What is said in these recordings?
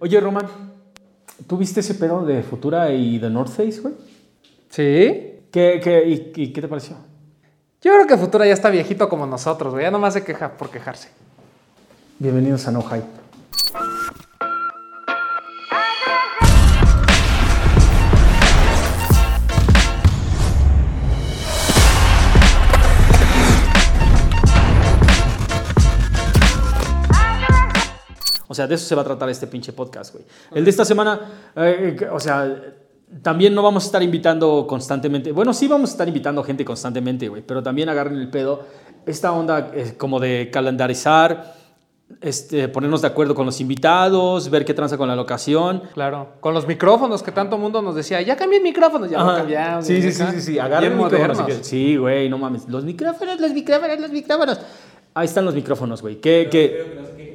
Oye, Roman, ¿tú viste ese pedo de Futura y de North Face, güey? Sí. ¿Qué, qué, y, y qué te pareció? Yo creo que Futura ya está viejito como nosotros, güey. Ya nomás se queja por quejarse. Bienvenidos a No Hype. Sea, de eso se va a tratar este pinche podcast, güey. El de esta semana, eh, o sea, también no vamos a estar invitando constantemente. Bueno, sí vamos a estar invitando gente constantemente, güey, pero también agarren el pedo. Esta onda eh, como de calendarizar, este, ponernos de acuerdo con los invitados, ver qué tranza con la locación. Claro. Con los micrófonos que tanto mundo nos decía, ya cambié el micrófono, ya lo cambiamos. Sí, sí, sí, sí, sí. Agarren micrófonos. Sí, güey, no mames. Los micrófonos, los micrófonos, los micrófonos. Ahí están los micrófonos, güey. ¿Qué, qué?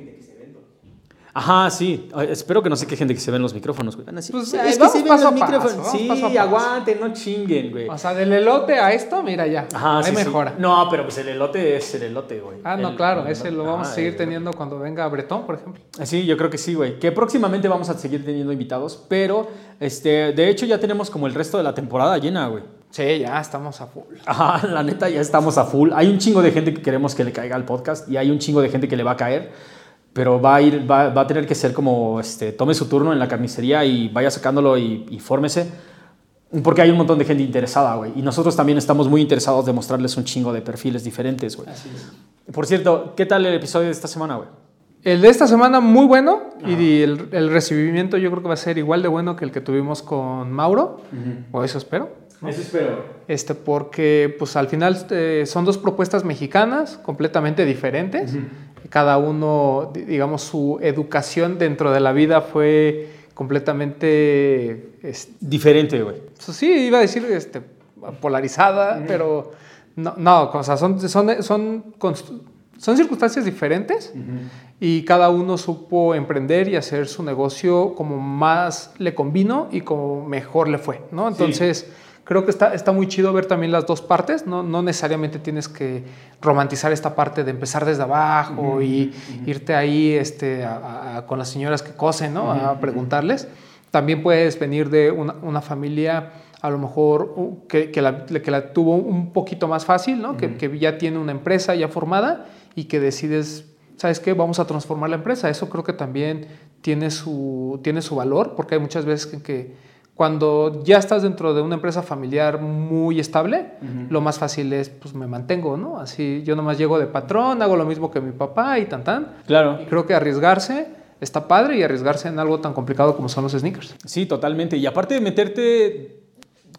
Ajá, sí. Espero que no se quejen de que se ven los micrófonos, güey. Van a decir, Pues, "Ay, eh, es que se ven los paso, micrófonos. Sí, paso aguanten, no chinguen, güey. O sea, del elote a esto, mira ya. Ajá, Hay sí, sí. mejora. No, pero pues el elote es el elote, güey. Ah, no, El- claro, el- ese lo vamos a seguir el- teniendo cuando venga Bretón, por ejemplo. Sí, yo creo que sí, güey. Que próximamente vamos a seguir teniendo invitados, pero este, de hecho ya tenemos como el resto de la temporada llena, güey. Sí, ya estamos a full. Ajá, la neta ya estamos a full. Hay un chingo de gente que queremos que le caiga al podcast y hay un chingo de gente que le va a caer, pero va a ir, va, va a tener que ser como, este, tome su turno en la carnicería y vaya sacándolo y, y fórmese. Porque hay un montón de gente interesada, güey. Y nosotros también estamos muy interesados de mostrarles un chingo de perfiles diferentes, güey. Así es. Por cierto, ¿qué tal el episodio de esta semana, güey? El de esta semana muy bueno y el, el recibimiento yo creo que va a ser igual de bueno que el que tuvimos con Mauro, o eso espero. Eso espero. Este, porque pues al final eh, son dos propuestas mexicanas completamente diferentes. Cada uno, di- digamos, su educación dentro de la vida fue completamente, este, Diferente, güey. pues, sí, iba a decir este, polarizada, pero no, no, o sea, son, son, son, son circunstancias diferentes y cada uno supo emprender y hacer su negocio como más le convino y como mejor le fue, ¿no? Entonces, creo que está, está muy chido ver también las dos partes, ¿no? No necesariamente tienes que romantizar esta parte de empezar desde abajo y irte ahí este, a- a- con las señoras que cosen, ¿no? A preguntarles. También puedes venir de una, una familia a lo mejor uh, que, que la, que la tuvo un poquito más fácil, ¿no? que, que ya tiene una empresa ya formada y que decides, ¿sabes qué? Vamos a transformar la empresa. Eso creo que también tiene su, tiene su valor, porque hay muchas veces que, que cuando ya estás dentro de una empresa familiar muy estable, lo más fácil es, pues me mantengo, ¿no? Así yo nomás llego de patrón, hago lo mismo que mi papá y tan tan. Claro. Y creo que arriesgarse está padre y arriesgarse en algo tan complicado como son los sneakers. Sí, totalmente. Y aparte de meterte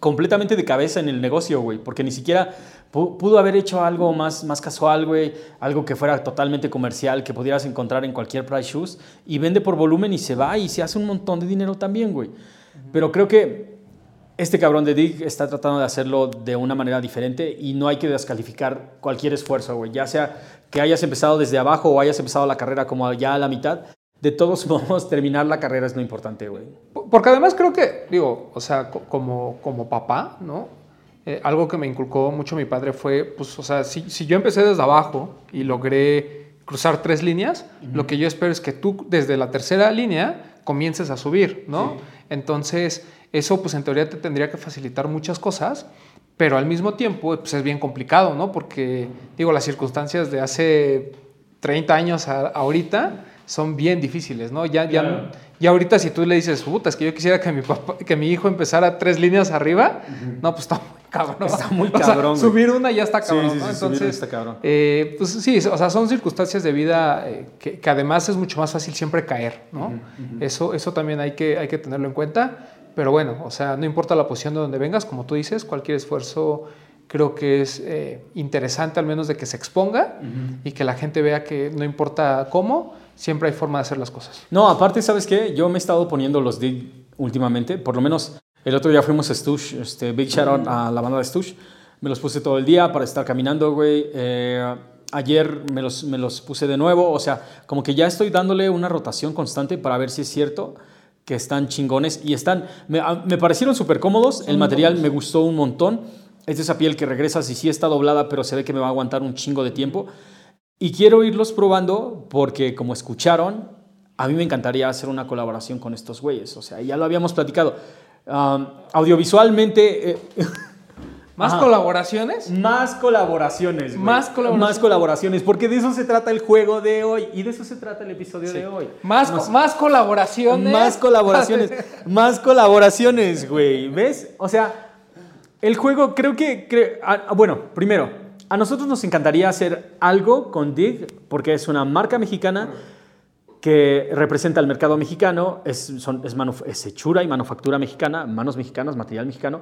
completamente de cabeza en el negocio, güey, porque ni siquiera pu- pudo haber hecho algo más, más casual, güey, algo que fuera totalmente comercial, que pudieras encontrar en cualquier price shoes, y vende por volumen y se va y se hace un montón de dinero también, güey. Pero creo que este cabrón de Dig está tratando de hacerlo de una manera diferente y no hay que descalificar cualquier esfuerzo, güey, ya sea que hayas empezado desde abajo o hayas empezado la carrera como ya a la mitad. De todos modos, terminar la carrera es lo importante, güey. Porque además creo que, digo, o sea, co- como, como papá, ¿no? Eh, algo que me inculcó mucho mi padre fue, pues, o sea, si, si yo empecé desde abajo y logré cruzar tres líneas, lo que yo espero es que tú desde la tercera línea comiences a subir, ¿no? Entonces, eso pues en teoría te tendría que facilitar muchas cosas, pero al mismo tiempo pues es bien complicado, ¿no? Porque, digo, las circunstancias de hace 30 años a ahorita son bien difíciles, ¿no? Ya, ya, ya ahorita si tú le dices, puta, es que yo quisiera que mi, papá, que mi hijo empezara tres líneas arriba, no, pues está muy cabrón. Está muy O sea, cabrón, subir una ya está Sí, cabrón, sí, ¿no? sí, subir una Entonces, está cabrón. eh, pues sí, o sea, son circunstancias de vida eh, que, que además es mucho más fácil siempre caer, ¿no? Eso, eso también hay que, hay que tenerlo en cuenta, pero bueno, o sea, no importa la posición de donde vengas, como tú dices, cualquier esfuerzo creo que es eh, interesante al menos de que se exponga y que la gente vea que no importa cómo, siempre hay forma de hacer las cosas. No, aparte, ¿sabes qué? Yo me he estado poniendo los dig últimamente, por lo menos el otro día fuimos a Stush, este, Big Shout out a la banda de Stush, me los puse todo el día para estar caminando, güey. Eh, ayer me los, me los puse de nuevo, o sea, como que ya estoy dándole una rotación constante para ver si es cierto que están chingones y están, me, a- me parecieron súper cómodos, el material me gustó un montón, es de esa piel que regresas y sí está doblada, pero se ve que me va a aguantar un chingo de tiempo. Y quiero irlos probando porque, como escucharon, a mí me encantaría hacer una colaboración con estos güeyes. O sea, ya lo habíamos platicado. Um, audiovisualmente... eh, ¿Más Ajá. colaboraciones? Más colaboraciones. güey. Más colaboraciones. Más colaboraciones, porque de eso se trata el juego de hoy y de eso se trata el episodio de hoy. Más, Nos- más colaboraciones. Más colaboraciones. más colaboraciones, güey. ¿Ves? O sea, el juego creo que... cre- ah, bueno, primero, a nosotros nos encantaría hacer algo con Dig porque es una marca mexicana que representa el mercado mexicano, es, son- es, hechura y manufactura mexicana, manos mexicanas, material mexicano,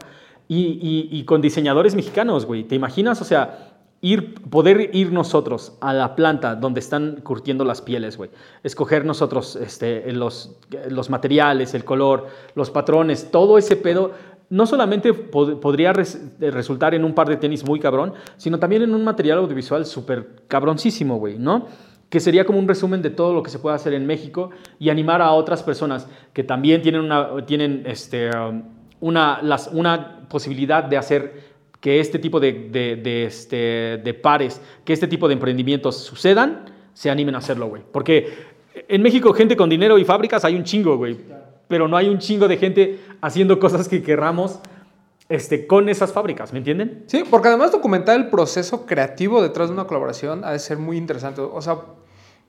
y, y- y con diseñadores mexicanos, güey. ¿Te imaginas? O sea, ir, poder ir nosotros a la planta donde están curtiendo las pieles, güey. Escoger nosotros este, los, los materiales, el color, los patrones, todo ese pedo. No solamente pod- podría res- resultar en un par de tenis muy cabrón, sino también en un material audiovisual súper cabroncísimo, güey, ¿no? que sería como un resumen de todo lo que se puede hacer en México y animar a otras personas que también tienen una, tienen este, um, una, una posibilidad de hacer que este tipo de, de, este, de pares, que este tipo de emprendimientos sucedan, se animen a hacerlo, güey. Porque en México gente con dinero y fábricas hay un chingo, güey. Pero no hay un chingo de gente haciendo cosas que querramos este, con esas fábricas, ¿me entienden? Sí, porque además documentar el proceso creativo detrás de una colaboración ha de ser muy interesante. O sea,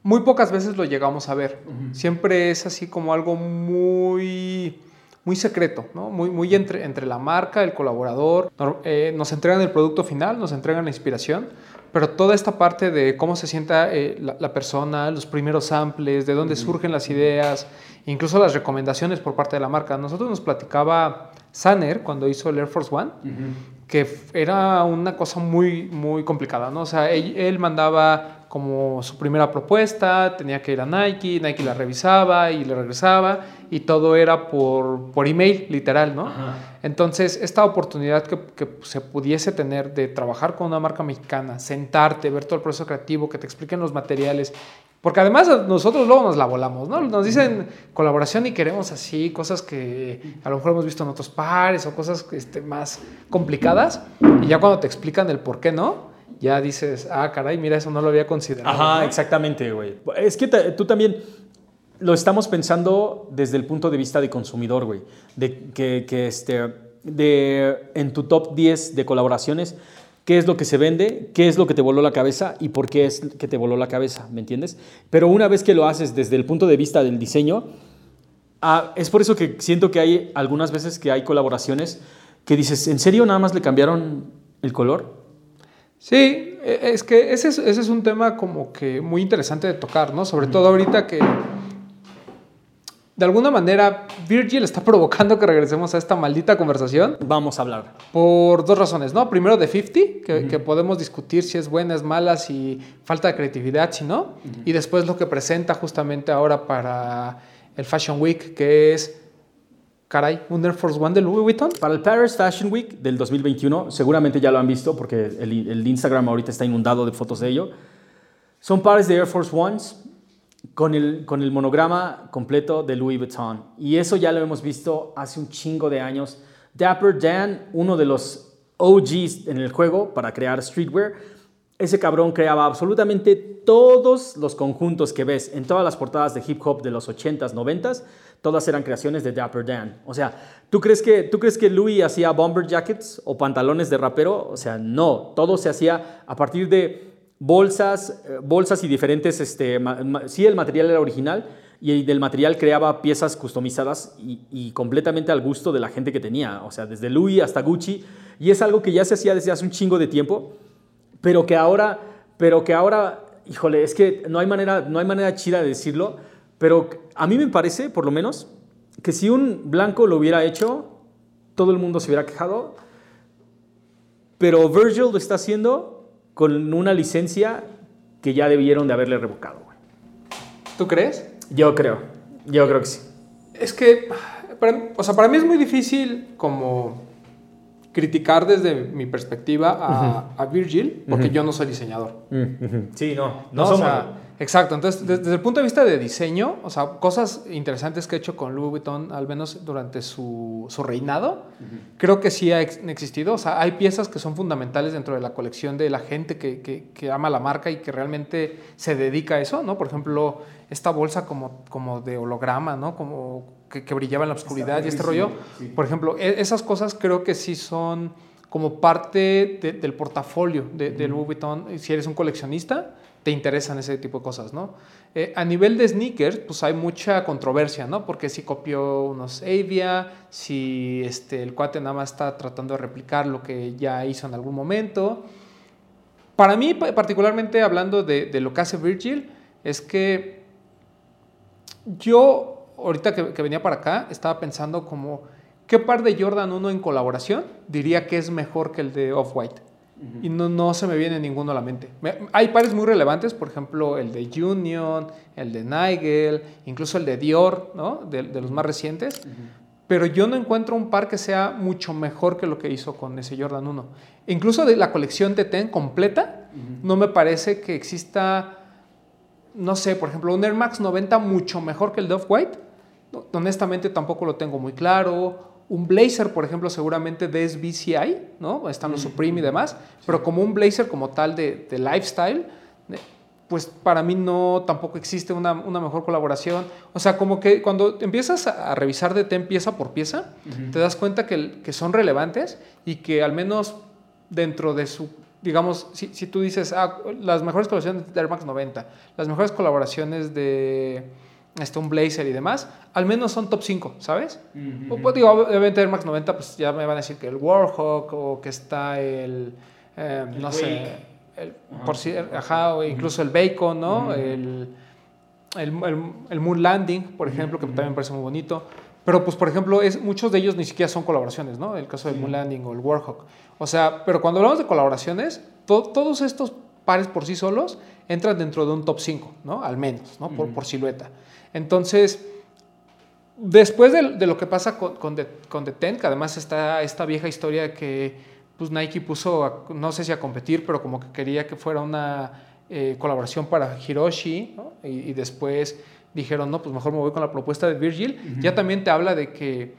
muy pocas veces lo llegamos a ver. Siempre es así como algo muy, muy secreto, ¿no? Muy, muy entre, entre la marca, el colaborador. Eh, nos entregan el producto final, nos entregan la inspiración, pero toda esta parte de cómo se sienta eh, la, la persona, los primeros samples, de dónde surgen las ideas, incluso las recomendaciones por parte de la marca. Nosotros nos platicaba Sanner cuando hizo el Air Force One que era una cosa muy, muy complicada, ¿no? O sea, él, él mandaba como su primera propuesta, tenía que ir a Nike, Nike la revisaba y le regresaba, y todo era por, por email, literal, ¿no? Entonces, esta oportunidad que, que se pudiese tener de trabajar con una marca mexicana, sentarte, ver todo el proceso creativo, que te expliquen los materiales, porque además nosotros luego nos la volamos, ¿no? Nos dicen colaboración y queremos así, cosas que a lo mejor hemos visto en otros pares o cosas este, más complicadas, y ya cuando te explican el por qué no, ya dices, ah, caray, mira, eso no lo había considerado. Ajá, ¿no? exactamente, güey. Es que tú también lo estamos pensando desde el punto de vista de consumidor, güey. De que, que este, de, en tu top 10 de colaboraciones, qué es lo que se vende, qué es lo que te voló la cabeza y por qué es que te voló la cabeza, ¿me entiendes? Pero una vez que lo haces desde el punto de vista del diseño, ah, es por eso que siento que hay algunas veces que hay colaboraciones que dices, ¿en serio nada más le cambiaron el color? Sí, e- es que ese es, ese es un tema como que muy interesante de tocar, ¿no? Sobre todo ahorita que de alguna manera Virgil está provocando que regresemos a esta maldita conversación Vamos a hablar. por dos razones, ¿no? Primero de 50, que, que podemos discutir si es buena, es mala, si falta de creatividad, si no. Y después lo que presenta justamente ahora para el Fashion Week, que es, caray, un Air Force One de Louis Vuitton. Para el Paris Fashion Week del 2021, seguramente ya lo han visto porque el, el Instagram ahorita está inundado de fotos de ello. Son pares de Air Force Ones con el, con el monograma completo de Louis Vuitton. Y eso ya lo hemos visto hace un chingo de años. Dapper Dan, uno de los OGs en el juego para crear streetwear, ese cabrón creaba absolutamente todos los conjuntos que ves en todas las portadas de hip hop de los 80s, 90s, todas eran creaciones de Dapper Dan. O sea, ¿tú crees que, ¿tú crees que Louis hacía bomber jackets o pantalones de rapero? O sea, no, todo se hacía a partir de bolsas, eh, bolsas y diferentes, este, sí, el material era original y del material creaba piezas customizadas y, y completamente al gusto de la gente que tenía, o sea, desde Louis hasta Gucci, y es algo que ya se hacía desde hace un chingo de tiempo, pero que ahora, pero que ahora, híjole, es que no hay manera, no hay manera chida de decirlo, pero a mí me parece, por lo menos, que si un blanco lo hubiera hecho, todo el mundo se hubiera quejado, pero Virgil lo está haciendo con una licencia que ya debieron de haberle revocado. güey. ¿Tú crees? Yo creo, yo creo que sí. Es que, para, o sea, para mí es muy difícil como criticar desde mi perspectiva a, a Virgil, porque yo no soy diseñador. Sí, no, ¿no? O sea, Exacto, entonces desde, el punto de vista de diseño, o sea, cosas interesantes que he hecho con Louis Vuitton, al menos durante su, su reinado, creo que sí ha existido, o sea, hay piezas que son fundamentales dentro de la colección de la gente que, que, que, ama la marca y que realmente se dedica a eso, ¿no? Por ejemplo, esta bolsa como, como de holograma, ¿no? Como que, que brillaba en la oscuridad y este rollo, por ejemplo, e, esas cosas creo que sí son como parte del portafolio de, de Louis Vuitton, si eres un coleccionista, te interesan ese tipo de cosas, ¿no? Eh, a nivel de sneakers, pues hay mucha controversia, ¿no? Porque si copió unos Avia, si este, el cuate nada más está tratando de replicar lo que ya hizo en algún momento. Para mí, particularmente hablando de, lo que hace Virgil, es que yo, ahorita que, que venía para acá, estaba pensando como, ¿qué par de Jordan 1 en colaboración diría que es mejor que el de Off-White? Y no, no, se me viene ninguno a la mente. hay pares muy relevantes, por ejemplo, el de Union, el de Nigel, incluso el de Dior, ¿no? de, de los más recientes. Pero yo no encuentro un par que sea mucho mejor que lo que hizo con ese Jordan 1. Incluso de la colección de Ten completa, no me parece que exista, no sé, por ejemplo, un Air Max 90 mucho mejor que el de Off-White. Honestamente tampoco lo tengo muy claro un blazer, por ejemplo, seguramente de SBCI, ¿no? Están los Supreme y demás, pero como un blazer como tal de, lifestyle, pues para mí no tampoco existe una, mejor colaboración. O sea, como que cuando empiezas a revisar de ten pieza por pieza, te das cuenta que, que, son relevantes y que al menos dentro de su, digamos, si, si tú dices, ah, las mejores colaboraciones de Air Max 90, las mejores colaboraciones de este, un blazer y demás, al menos son top 5, ¿sabes? pues, digo, obviamente Air Max 90, pues ya me van a decir que el Warhawk o que está el, eh, no sé, el, por si, ajá, o incluso el Bacon, ¿no? el, el, el, Moon Landing, por ejemplo, que también me parece muy bonito. Pero, pues, por ejemplo, es, muchos de ellos ni siquiera son colaboraciones, ¿no? El caso del Moon Landing o el Warhawk. O sea, pero cuando hablamos de colaboraciones, todos estos pares por sí solos entran dentro de un top 5, ¿no? Al menos, ¿no? Por, por silueta. Entonces, después de, lo que pasa con, con, The, Ten, que además está esta vieja historia que pues, Nike puso, no sé si a competir, pero como que quería que fuera una eh, colaboración para Hiroshi, y, después dijeron, no, pues mejor me voy con la propuesta de Virgil. Ya también te habla de que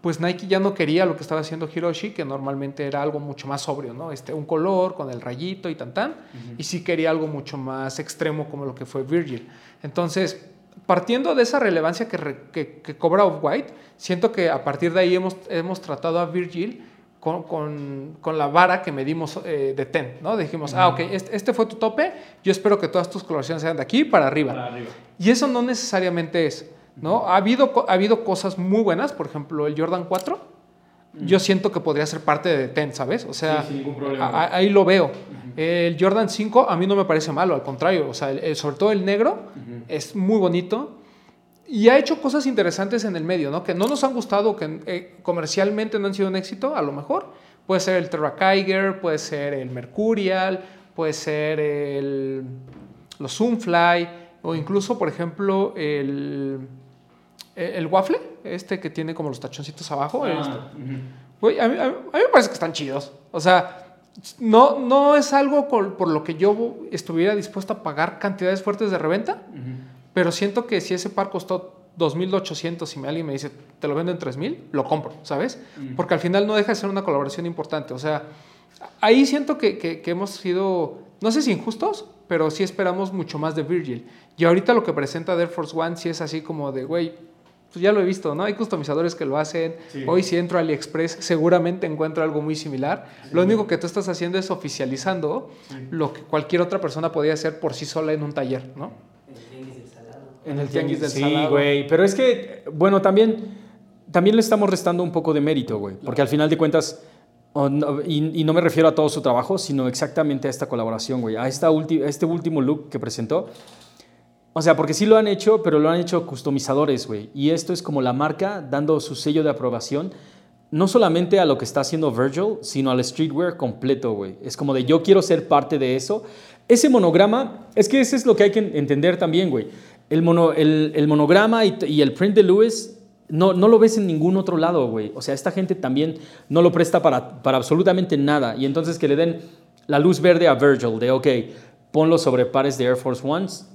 pues Nike ya no quería lo que estaba haciendo Hiroshi, que normalmente era algo mucho más sobrio, ¿no? Este, un color con el rayito y tan tan, y sí quería algo mucho más extremo como lo que fue Virgil. Entonces, partiendo de esa relevancia que, que, cobra Off-White, siento que a partir de ahí hemos, hemos tratado a Virgil con, con, con la vara que medimos eh, de TEN, ¿no? Dijimos, ah, ok, este, este, fue tu tope, yo espero que todas tus colaboraciones sean de aquí para arriba. para arriba. Y eso no necesariamente es, ¿no? Ha habido, ha habido cosas muy buenas, por ejemplo, el Jordan 4, yo siento que podría ser parte de TEN, ¿sabes? O sea, ahí lo veo. El Jordan 5 a mí no me parece malo, al contrario, o sea, sobre todo el negro es muy bonito y ha hecho cosas interesantes en el medio, ¿no? Que no nos han gustado, que eh, comercialmente no han sido un éxito, a lo mejor. Puede ser el Terra Kiger, puede ser el Mercurial, puede ser el, los Zoomfly, o incluso, por ejemplo, el el waffle, este que tiene como los tachoncitos abajo. Ah, este. a, mí, me parece que están chidos. O sea, no, no es algo por, lo que yo estuviera dispuesto a pagar cantidades fuertes de reventa, pero siento que si ese par costó 2.800 y alguien me dice, te lo vendo en 3.000, lo compro, ¿sabes? Porque al final no deja de ser una colaboración importante. O sea, ahí siento que, que, que hemos sido, no sé si injustos, pero sí esperamos mucho más de Virgil. Y ahorita lo que presenta Air Force One sí es así como de, güey, pues ya lo he visto, ¿no? Hay customizadores que lo hacen. Hoy si entro a AliExpress seguramente encuentro algo muy similar. Lo único que tú estás haciendo es oficializando lo que cualquier otra persona podría hacer por sí sola en un taller, ¿no? En el tianguis del salado. Sí, güey. Pero es que, bueno, también, también le estamos restando un poco de mérito, güey. Porque al final de cuentas, y, no me refiero a todo su trabajo, sino exactamente a esta colaboración, güey. A, esta a este último look que presentó o sea, porque sí lo han hecho, pero lo han hecho customizadores, güey. Y esto es como la marca dando su sello de aprobación, no solamente a lo que está haciendo Virgil, sino al streetwear completo, güey. Es como de yo quiero ser parte de eso. Ese monograma, es que eso es lo que hay que entender también, güey. El, mono, el, monograma y, el print de Lewis no, no lo ves en ningún otro lado, güey. O sea, esta gente también no lo presta para, para absolutamente nada. Y entonces que le den la luz verde a Virgil, de, ok, ponlo sobre pares de Air Force Ones.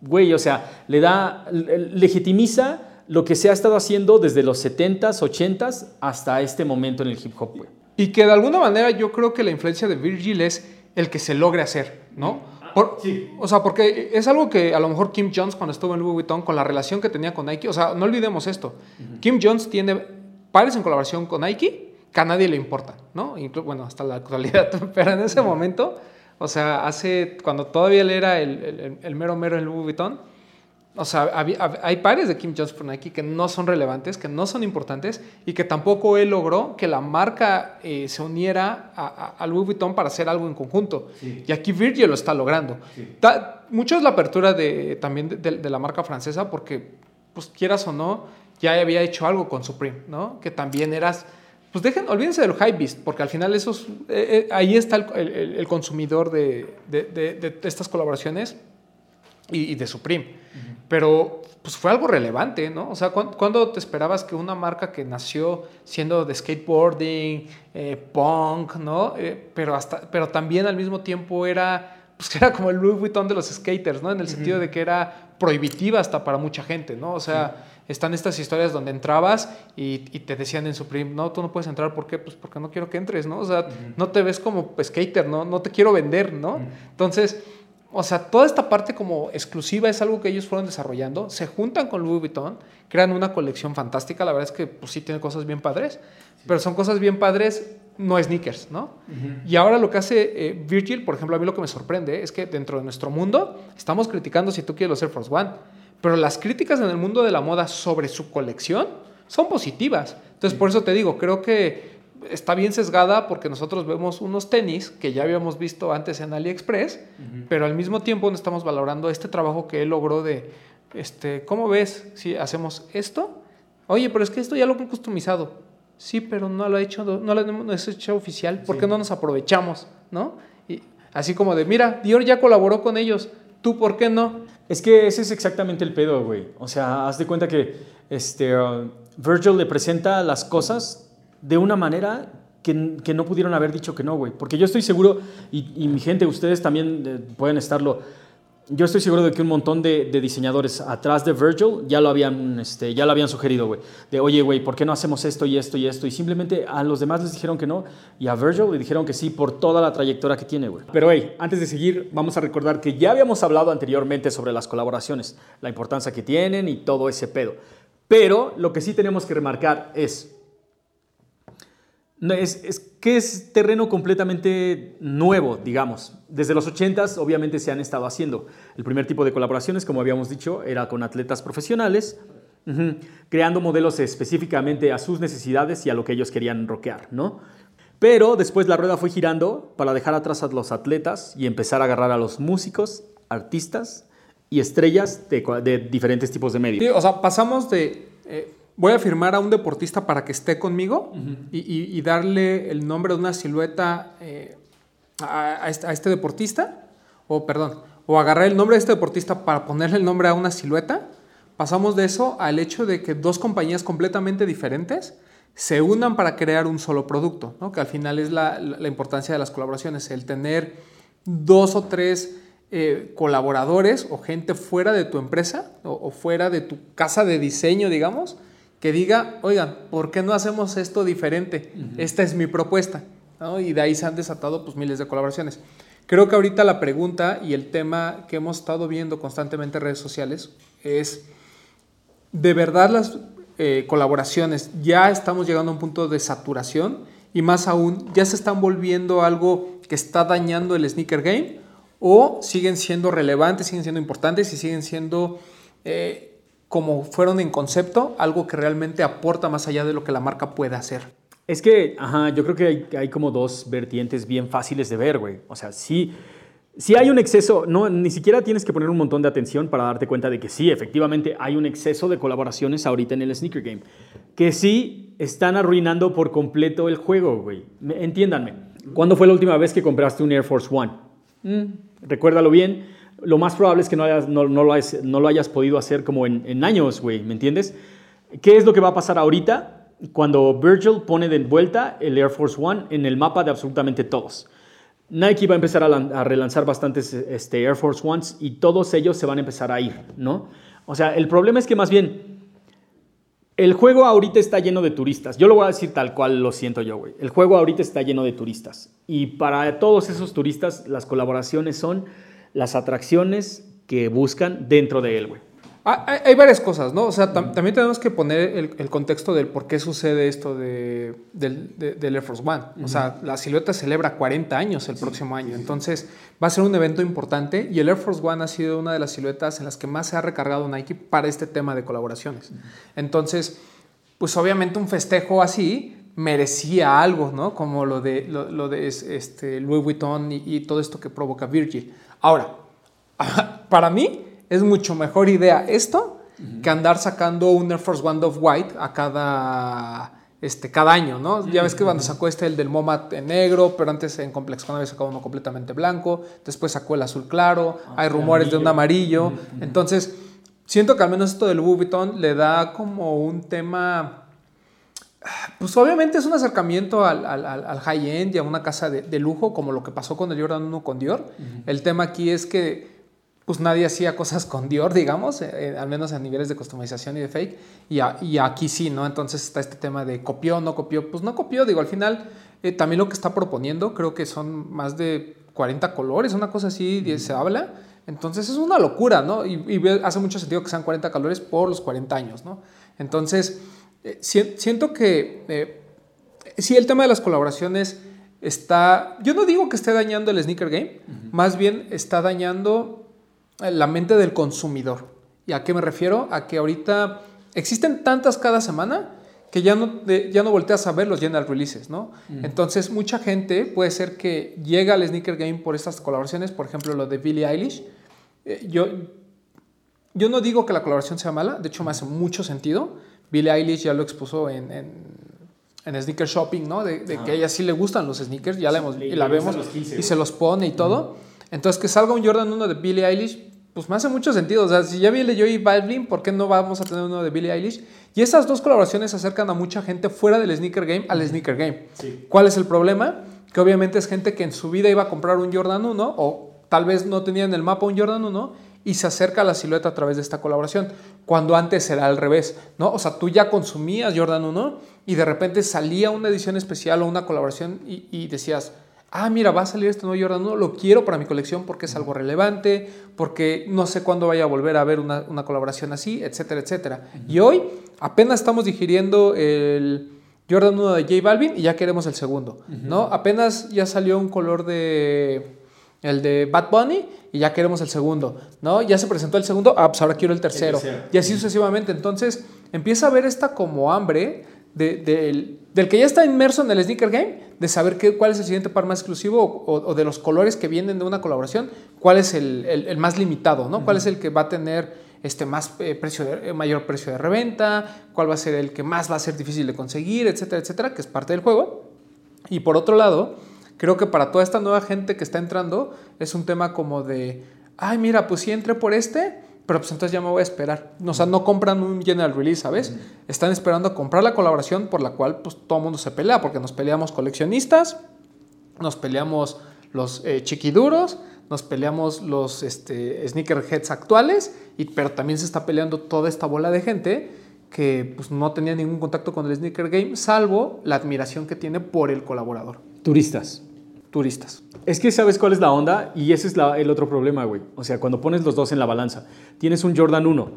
Güey, o sea, le da, legitimiza lo que se ha estado haciendo desde los 70s, 80s hasta este momento en el hip hop, güey. Y que de alguna manera yo creo que la influencia de Virgil es el que se logre hacer, ¿no? sí. O sea, porque es algo que a lo mejor Kim Jones cuando estuvo en Louis Vuitton, con la relación que tenía con Nike, o sea, no olvidemos esto. Kim Jones tiene pares en colaboración con Nike que a nadie le importa, ¿no? bueno, hasta la actualidad, pero en ese momento, o sea, hace, cuando todavía él era el, el mero mero en Louis Vuitton, o sea, hay pares de Kim Jones por Nike que no son relevantes, que no son importantes y que tampoco él logró que la marca eh, se uniera a, Louis Vuitton para hacer algo en conjunto. Y aquí Virgil lo está logrando. mucho es la apertura de, también de, la marca francesa porque, pues quieras o no, ya había hecho algo con Supreme, ¿no? Que también eras... Pues dejen, olvídense del high beast, porque al final esos, eh, eh, ahí está el, consumidor de, estas colaboraciones y, de Supreme. Pero pues fue algo relevante, ¿no? O sea, ¿cuándo, te esperabas que una marca que nació siendo de skateboarding, eh, punk, ¿no? Eh, pero, hasta, pero también al mismo tiempo era, pues era como el Louis Vuitton de los skaters, ¿no? En el sentido de que era prohibitiva hasta para mucha gente, ¿no? O sea, están estas historias donde entrabas y, te decían en Supreme, no, tú no puedes entrar, ¿por qué? Pues porque no quiero que entres, ¿no? O sea, no te ves como skater, ¿no? No te quiero vender, ¿no? Entonces o sea, toda esta parte como exclusiva es algo que ellos fueron desarrollando, se juntan con Louis Vuitton, crean una colección fantástica, la verdad es que pues, sí tiene cosas bien padres, pero son cosas bien padres, no sneakers, ¿no? Y ahora lo que hace eh, Virgil, por ejemplo, a mí lo que me sorprende es que dentro de nuestro mundo estamos criticando si tú quieres los Air Force One, pero las críticas en el mundo de la moda sobre su colección son positivas. Entonces, por eso te digo, creo que está bien sesgada porque nosotros vemos unos tenis que ya habíamos visto antes en AliExpress, pero al mismo tiempo no estamos valorando este trabajo que él logró de, este, ¿cómo ves si hacemos esto? Oye, pero es que esto ya lo han customizado. Sí, pero no lo ha hecho, no lo hemos hecho oficial. ¿Por qué no nos aprovechamos? ¿No? Y así como de, mira, Dior ya colaboró con ellos. ¿Tú por qué no? Es que ese es exactamente el pedo, güey. O sea, haz de cuenta que este, uh, Virgil le presenta las cosas de una manera que, no pudieron haber dicho que no, güey. Porque yo estoy seguro, y, mi gente, ustedes también eh, pueden estarlo, yo estoy seguro de que un montón de, diseñadores atrás de Virgil ya lo habían, este, ya lo habían sugerido, güey. De, oye, güey, ¿por qué no hacemos esto y esto y esto? Y simplemente a los demás les dijeron que no, y a Virgil le dijeron que sí por toda la trayectoria que tiene, güey. Pero, hey, antes de seguir, vamos a recordar que ya habíamos hablado anteriormente sobre las colaboraciones, la importancia que tienen y todo ese pedo. Pero lo que sí tenemos que remarcar es, es, que es terreno completamente nuevo, digamos. Desde los 80s obviamente se han estado haciendo. El primer tipo de colaboraciones, como habíamos dicho, era con atletas profesionales, creando modelos específicamente a sus necesidades y a lo que ellos querían rockear, ¿no? Pero después la rueda fue girando para dejar atrás a los atletas y empezar a agarrar a los músicos, artistas y estrellas de, diferentes tipos de medios. o sea, pasamos de... Eh, voy a firmar a un deportista para que esté conmigo y, darle el nombre de una silueta eh, este, a, este, deportista, o perdón, o agarrar el nombre de este deportista para ponerle el nombre a una silueta, pasamos de eso al hecho de que dos compañías completamente diferentes se unan para crear un solo producto, ¿no? que al final es la, importancia de las colaboraciones, el tener dos o tres eh, colaboradores o gente fuera de tu empresa o, fuera de tu casa de diseño, digamos, que diga, oigan, ¿por qué no hacemos esto diferente? Esta es mi propuesta. Y de ahí se han desatado pues, miles de colaboraciones. Creo que ahorita la pregunta y el tema que hemos estado viendo constantemente en redes sociales es, ¿de verdad las eh, colaboraciones ya estamos llegando a un punto de saturación? Y más aún, ¿ya se están volviendo algo que está dañando el sneaker game? ¿O siguen siendo relevantes, siguen siendo importantes y siguen siendo... Eh, como fueron en concepto, algo que realmente aporta más allá de lo que la marca puede hacer. Es que, ajá, yo creo que hay, como dos vertientes bien fáciles de ver, güey. O sea, sí, sí hay un exceso, no, ni siquiera tienes que poner un montón de atención para darte cuenta de que sí, efectivamente hay un exceso de colaboraciones ahorita en el sneaker game, que sí están arruinando por completo el juego, güey. Entiéndanme, ¿cuándo fue la última vez que compraste un Air Force One? Mm, recuérdalo bien lo más probable es que no, hayas, no, lo, hayas, no lo, hayas, podido hacer como en, en años, güey, ¿me entiendes? ¿Qué es lo que va a pasar ahorita cuando Virgil pone de vuelta el Air Force One en el mapa de absolutamente todos? Nike va a empezar a, a relanzar bastantes este, Air Force Ones y todos ellos se van a empezar a ir, ¿no? O sea, el problema es que más bien el juego ahorita está lleno de turistas. Yo lo voy a decir tal cual lo siento yo, güey. El juego ahorita está lleno de turistas. Y para todos esos turistas, las colaboraciones son las atracciones que buscan dentro de él, güey. Ah, Hay, varias cosas, ¿no? O sea, tam- también tenemos que poner el, el contexto del por qué sucede esto de, del, de- del Air Force One. O sea, la silueta celebra 40 años el próximo año. Entonces, va a ser un evento importante y el Air Force One ha sido una de las siluetas en las que más se ha recargado Nike para este tema de colaboraciones. Entonces, pues obviamente un festejo así merecía algo, ¿no? Como lo de, lo, lo de es- este, Louis Vuitton y, y todo esto que provoca Virgil. Ahora, para mí es mucho mejor idea esto que andar sacando un Air Force One of White a cada, este, cada año, ¿no? Ya ves que cuando sacó este el del MoMA en negro, pero antes en Complex Con había sacado uno completamente blanco, después sacó el azul claro, hay rumores de un amarillo, entonces siento que al menos esto del Louis Vuitton le da como un tema... Pues obviamente es un acercamiento al, al- al- high-end y a una casa de, de lujo, como lo que pasó con el Jordan 1 con Dior. El tema aquí es que pues nadie hacía cosas con Dior, digamos, eh, eh, al menos a niveles de customización y de fake, y, a- y aquí sí, ¿no? Entonces está este tema de copió, no copió, pues no copió, digo, al final eh, también lo que está proponiendo, creo que son más de 40 colores, una cosa así, de- se habla, entonces es una locura, ¿no? Y, hace mucho sentido que sean 40 colores por los 40 años, ¿no? Entonces, eh, si- siento que eh, sí, el tema de las colaboraciones está. Yo no digo que esté dañando el sneaker game, más bien está dañando eh, la mente del consumidor. ¿Y a qué me refiero? A que ahorita existen tantas cada semana que ya no, ya no volteas a ver los general releases, ¿no? Entonces, mucha gente puede ser que llega al sneaker game por estas colaboraciones, por ejemplo, lo de Billie Eilish. Eh, yo, yo no digo que la colaboración sea mala, de hecho me hace mucho sentido. Billie Eilish ya lo expuso en, en, en Sneaker Shopping, ¿no? De, de que a ella sí le gustan los sneakers, ya la, hemos, y la vemos los 15, y güey. se los pone y todo. Entonces, que salga un Jordan 1 de Billie Eilish, pues me hace mucho sentido. O sea, si ya vi el de Joey Balvin, ¿por qué no vamos a tener uno de Billie Eilish? Y esas dos colaboraciones acercan a mucha gente fuera del sneaker game al sneaker game. Sí. ¿Cuál es el problema? Que obviamente es gente que en su vida iba a comprar un Jordan 1 o tal vez no tenía en el mapa un Jordan 1 y se acerca a la silueta a través de esta colaboración, cuando antes era al revés, ¿no? O sea, tú ya consumías Jordan 1 y de repente salía una edición especial o una colaboración y, y decías, ah, mira, va a salir este nuevo Jordan 1, lo quiero para mi colección porque es algo relevante, porque no sé cuándo vaya a volver a ver una, una colaboración así, etcétera, etcétera. Y hoy apenas estamos digiriendo el Jordan 1 de J Balvin y ya queremos el segundo, ¿no? Apenas ya salió un color de el de Bad Bunny y ya queremos el segundo, ¿no? Ya se presentó el segundo, ah, pues ahora quiero el tercero. tercero. Y así sucesivamente. Entonces empieza a haber esta como hambre de- del, del que ya está inmerso en el sneaker game, de saber qué, cuál es el siguiente par más exclusivo o, o- o de los colores que vienen de una colaboración, cuál es el, el- el más limitado, ¿no? Cuál es el que va a tener este más eh, precio de- eh, mayor precio de reventa, cuál va a ser el que más va a ser difícil de conseguir, etcétera, etcétera, que es parte del juego. Y por otro lado, creo que para toda esta nueva gente que está entrando, es un tema como de, ay, mira, pues sí entré por este, pero pues entonces ya me voy a esperar. O sea, no compran un general release, ¿sabes? Están esperando a comprar la colaboración por la cual pues todo el mundo se pelea, porque nos peleamos coleccionistas, nos peleamos los eh, chiquiduros, nos peleamos los este, sneakerheads actuales, y, pero también se está peleando toda esta bola de gente que pues, no tenía ningún contacto con el sneaker game, salvo la admiración que tiene por el colaborador. Turistas. Turistas. Es que sabes cuál es la onda y ese es la- el otro problema, güey. O sea, cuando pones los dos en la balanza, tienes un Jordan 1,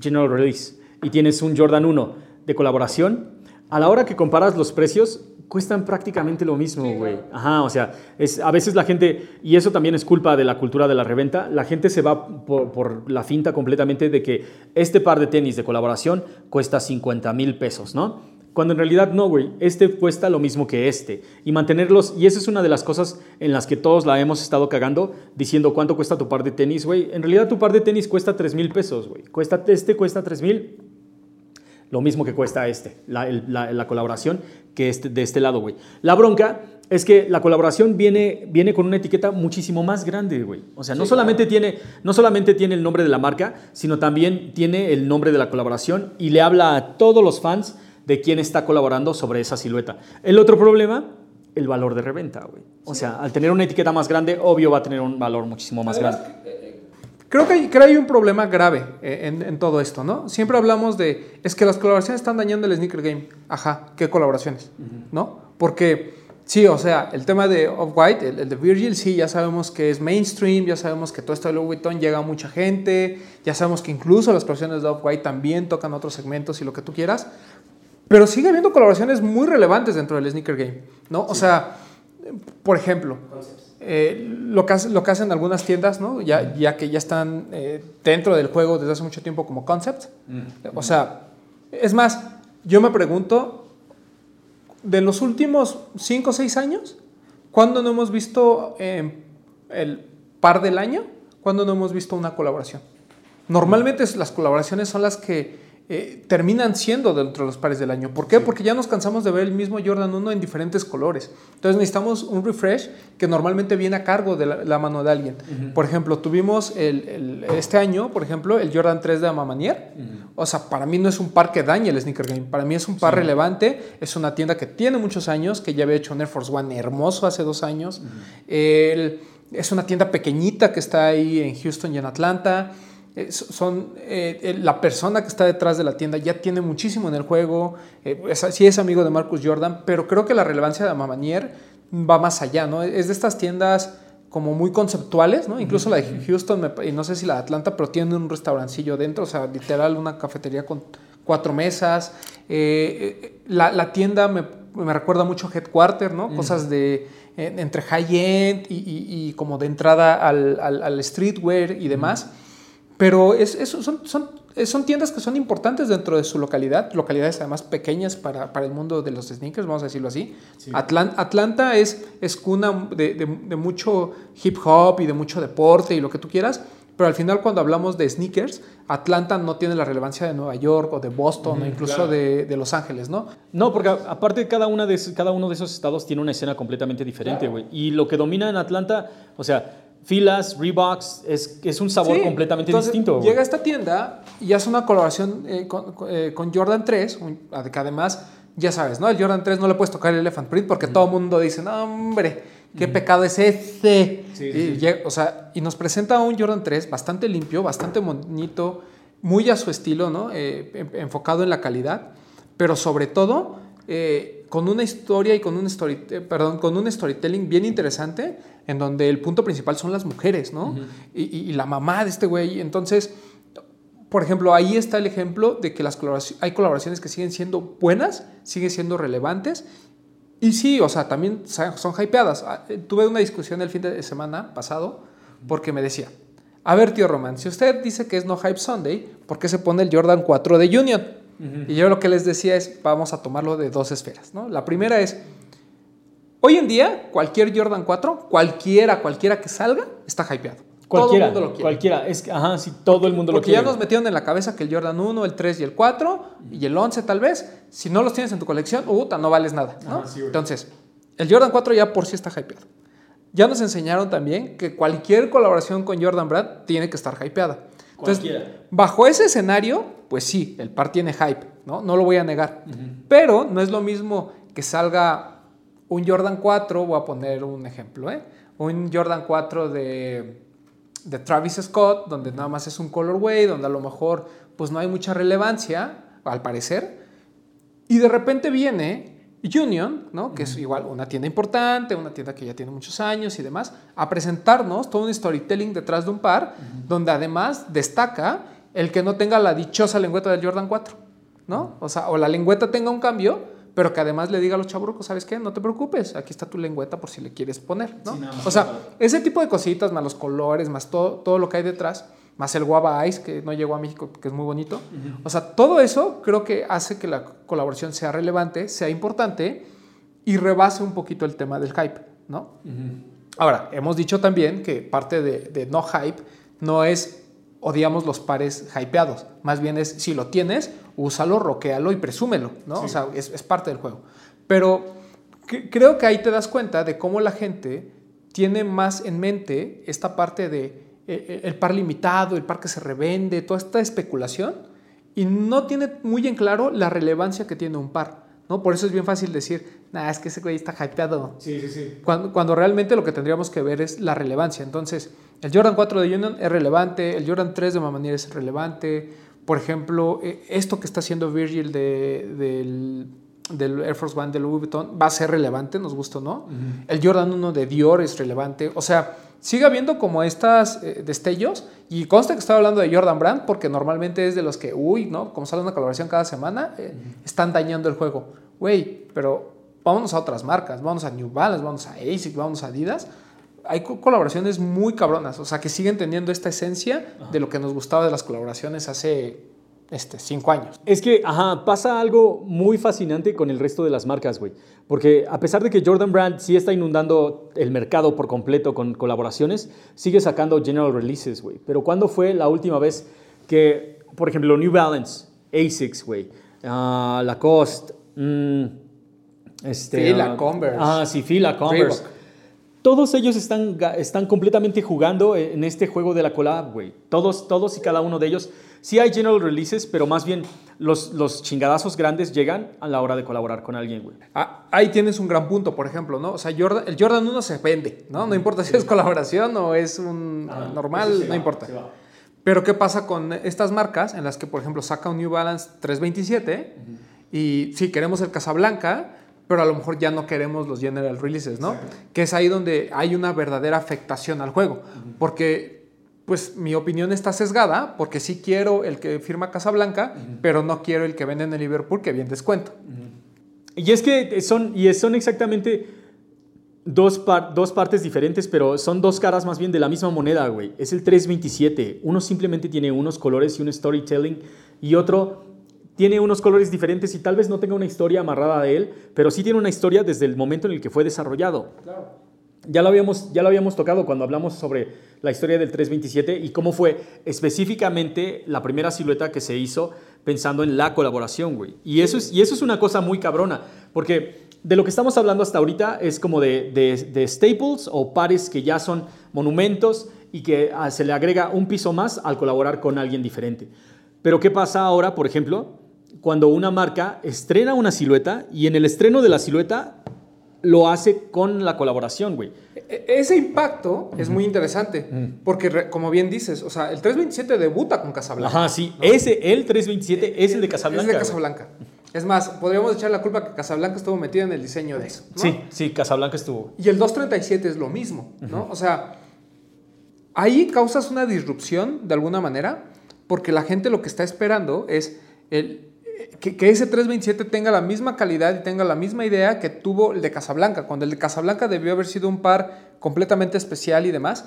General Release, y tienes un Jordan 1 de colaboración, a la hora que comparas los precios, cuestan prácticamente lo mismo, güey. Ajá, o sea, es, a veces la gente, y eso también es culpa de la cultura de la reventa, la gente se va por, por la finta completamente de que este par de tenis de colaboración cuesta 50 mil pesos, ¿no? Cuando en realidad no, güey. Este cuesta lo mismo que este. Y mantenerlos, y esa es una de las cosas en las que todos la hemos estado cagando, diciendo cuánto cuesta tu par de tenis, güey. En realidad tu par de tenis cuesta 3 mil pesos, güey. Cuesta, este cuesta 3 mil, lo mismo que cuesta este, la, la- la colaboración que este, de este lado, güey. La bronca es que la colaboración viene, viene con una etiqueta muchísimo más grande, güey. O sea, no, solamente tiene, no solamente tiene el nombre de la marca, sino también tiene el nombre de la colaboración y le habla a todos los fans de quién está colaborando sobre esa silueta. El otro problema el valor de reventa, güey. O sea, al tener una etiqueta más grande, obvio va a tener un valor muchísimo más grande. Creo que, hay, creo que hay un problema grave eh, en, en todo esto, ¿no? Siempre hablamos de, es que las colaboraciones están dañando el sneaker game. Ajá, ¿qué colaboraciones? ¿No? Porque, sí, o sea, el tema de Off-White, el, el de Virgil, sí, ya sabemos que es mainstream, ya sabemos que todo esto de Louis Vuitton llega a mucha gente, ya sabemos que incluso las colaboraciones de Off-White también tocan otros segmentos y lo que tú quieras, pero sigue habiendo colaboraciones muy relevantes dentro del sneaker game, ¿no? O sea, por ejemplo, eh, lo, que, hace- lo que hacen algunas tiendas, ¿no? Ya, ya que ya están eh, dentro del juego desde hace mucho tiempo como concept. O sea, es más, yo me pregunto, de los últimos 5 o 6 años, ¿cuándo no hemos visto eh, el par del año? ¿Cuándo no hemos visto una colaboración? Normalmente las colaboraciones son las que eh, terminan siendo dentro de los pares del año. ¿Por qué? Porque ya nos cansamos de ver el mismo Jordan 1 en diferentes colores. Entonces necesitamos un refresh que normalmente viene a cargo de la, la mano de alguien. Por ejemplo, tuvimos el- el- este año, por ejemplo, el Jordan 3 de Amamanier. O sea, para mí no es un par que dañe el sneaker game. Para mí es un par relevante. Es una tienda que tiene muchos años, que ya había hecho un Air Force One hermoso hace dos años. El- es una tienda pequeñita que está ahí en Houston y en Atlanta. Eh, so- son, eh, eh, la persona que está detrás de la tienda ya tiene muchísimo en el juego. Eh, es- sí es amigo de Marcus Jordan, pero creo que la relevancia de Amamanier va más allá, ¿no? Es de estas tiendas como muy conceptuales, ¿no? Incluso la de Houston, y no sé si la de Atlanta, pero tiene un restaurancillo dentro, o sea, literal una cafetería con cuatro mesas. Eh, la, la tienda me, me recuerda mucho a Headquarter, ¿no? Cosas de entre high-end y, y- y como de entrada al, al- al streetwear y demás. Pero es, es- son, son, eh, son tiendas que son importantes dentro de su localidad, localidades además pequeñas para, para el mundo de los sneakers, vamos a decirlo así. Atlan- Atlanta es, es cuna de, de- de mucho hip hop y de mucho deporte y lo que tú quieras, pero al final cuando hablamos de sneakers, Atlanta no tiene la relevancia de Nueva York o de Boston o incluso claro. de, de Los Ángeles, ¿no? No, porque aparte cada, una de, cada uno de esos estados tiene una escena completamente diferente, güey. Y lo que domina en Atlanta, o sea, filas, Reeboks, es, es un sabor Sí, completamente entonces, distinto. Llega a esta tienda y hace una colaboración eh, con, eh, con Jordan 3, un- que además, ya sabes, ¿no? El Jordan 3 no le puedes tocar el Elephant Print porque todo el mundo dice, no, hombre, qué pecado es ese. Sí, y, sí. o sea, y nos presenta un Jordan 3 bastante limpio, bastante bonito, muy a su estilo, ¿no? Eh, en- enfocado en la calidad, pero sobre todo con una historia y con un, story, eh, perdón, con un storytelling bien interesante, en donde el punto principal son las mujeres, ¿no? y, y- y la mamá de este güey. Entonces, por ejemplo, ahí está el ejemplo de que las colaboraci- hay colaboraciones que siguen siendo buenas, siguen siendo relevantes. Y sí, o sea, también son hypeadas. Ah, eh, Tuve una discusión el fin de semana pasado porque me decía, a ver, tío Román, si usted dice que es no hype Sunday, ¿por qué se pone el Jordan 4 de Union? Y yo lo que les decía es, vamos a tomarlo de dos esferas, ¿no? La primera es, hoy en día, cualquier Jordan 4, cualquiera, cualquiera que salga, está hypeado. Cualquiera, Todo el mundo lo quiere. cualquiera. Es, que, ajá, sí, todo el mundo lo Porque ya quiere. nos metieron en la cabeza que el Jordan 1, el 3 y el 4 y el 11 tal vez, si no los tienes en tu colección, puta, no vales nada. ¿no? Ajá, sí, güey. Entonces, el Jordan 4 ya por sí está hypeado. Ya nos enseñaron también que cualquier colaboración con Jordan Brand tiene que estar hypeada. Entonces, Cualquiera. bajo ese escenario, pues sí, el par tiene hype, ¿no? No lo voy a negar. Pero no es lo mismo que salga un Jordan 4, voy a poner un ejemplo, ¿eh? Un Jordan 4 de, de Travis Scott, donde nada más es un colorway, donde a lo mejor pues no hay mucha relevancia, al parecer, y de repente viene Union, ¿no? que es igual una tienda importante, una tienda que ya tiene muchos años y demás, a presentarnos todo un storytelling detrás de un par, donde además destaca el que no tenga la dichosa lengüeta del Jordan 4, ¿no? O sea, o la lengüeta tenga un cambio, pero que además le diga a los chaburcos, ¿sabes qué? No te preocupes, aquí está tu lengüeta por si le quieres poner, ¿no? Sí, o sea, ese tipo de cositas, más los colores, más todo, todo lo que hay detrás, más el Guava Ice, que no llegó a México, que es muy bonito. O sea, todo eso creo que hace que la colaboración sea relevante, sea importante y rebase un poquito el tema del hype, ¿no? Ahora, hemos dicho también que parte de, de no hype no es odiamos los pares hypeados, más bien es si lo tienes, úsalo, roquealo y presúmelo, ¿no? O sea, es, es parte del juego. Pero cre- creo que ahí te das cuenta de cómo la gente tiene más en mente esta parte de el par limitado, el par que se revende, toda esta especulación y no tiene muy en claro la relevancia que tiene un par. ¿no? Por eso es bien fácil decir, nah, es que ese güey está hypeado. Sí, sí, sí. Cuando, cuando realmente lo que tendríamos que ver es la relevancia. Entonces, el Jordan 4 de Union es relevante, el Jordan 3 de Mamanier es relevante. Por ejemplo, eh, esto que está haciendo Virgil de, del, del Air Force One de Louis Vuitton va a ser relevante, nos gusta o no. El Jordan 1 de Dior es relevante. O sea, sigue habiendo como estas eh, destellos y consta que estaba hablando de Jordan Brand porque normalmente es de los que, uy, ¿no? Como sale una colaboración cada semana, eh, están dañando el juego. Güey, pero vámonos a otras marcas, vamos a New Balance, vamos a ASIC, vamos a Adidas. Hay co- colaboraciones muy cabronas, o sea, que siguen teniendo esta esencia de lo que nos gustaba de las colaboraciones hace este, cinco años. Es que, ajá, pasa algo muy fascinante con el resto de las marcas, güey. Porque a pesar de que Jordan Brand sí está inundando el mercado por completo con colaboraciones, sigue sacando general releases, güey. Pero ¿cuándo fue la última vez que, por ejemplo, New Balance, ASICS, güey, ah, Lacoste, mm, este, Fila, ah, Converse, Ah, sí, Fila, Converse. Reebok. Todos ellos están, están completamente jugando en este juego de la collab, güey. Todos, todos y cada uno de ellos. Sí hay general releases, pero más bien los, los chingadazos grandes llegan a la hora de colaborar con alguien, güey. Ah, ahí tienes un gran punto, por ejemplo, ¿no? O sea, Jordan, el Jordan 1 se vende, ¿no? No importa si es colaboración o es un normal, no importa. Pero ¿qué pasa con estas marcas en las que, por ejemplo, saca un New Balance 327 y sí, queremos el Casablanca, pero a lo mejor ya no queremos los general releases, ¿no? Que es ahí donde hay una verdadera afectación al juego. Porque, pues, mi opinión está sesgada, porque sí quiero el que firma Casablanca, pero no quiero el que vende en el Liverpool que viene descuento. Y es que son, y son exactamente dos, par- dos partes diferentes, pero son dos caras más bien de la misma moneda, güey. Es el 327. Uno simplemente tiene unos colores y un storytelling, y otro tiene unos colores diferentes y tal vez no tenga una historia amarrada de él, pero sí tiene una historia desde el momento en el que fue desarrollado. Ya lo, habíamos, ya lo habíamos tocado cuando hablamos sobre la historia del 327 y cómo fue específicamente la primera silueta que se hizo pensando en la colaboración, güey. Y eso es, y eso es una cosa muy cabrona, porque de lo que estamos hablando hasta ahorita es como de, de- de staples o pares que ya son monumentos y que ah, se le agrega un piso más al colaborar con alguien diferente. Pero ¿qué pasa ahora, por ejemplo, cuando una marca estrena una silueta y en el estreno de la silueta lo hace con la colaboración, güey. E- Ese impacto es muy interesante, porque como bien dices, o sea, el 327 debuta con Casablanca. Ajá, sí. Ese, el 327, es el de Casablanca. Es de güey. Casablanca. Es más, podríamos echar la culpa que Casablanca estuvo metida en el diseño de eso. ¿no? Sí, sí, Casablanca estuvo. Y el 237 es lo mismo, ¿no? O sea, ahí causas una disrupción de alguna manera, porque la gente lo que está esperando es el, que, que ese 327 tenga la misma calidad y tenga la misma idea que tuvo el de Casablanca, cuando el de Casablanca debió haber sido un par completamente especial y demás.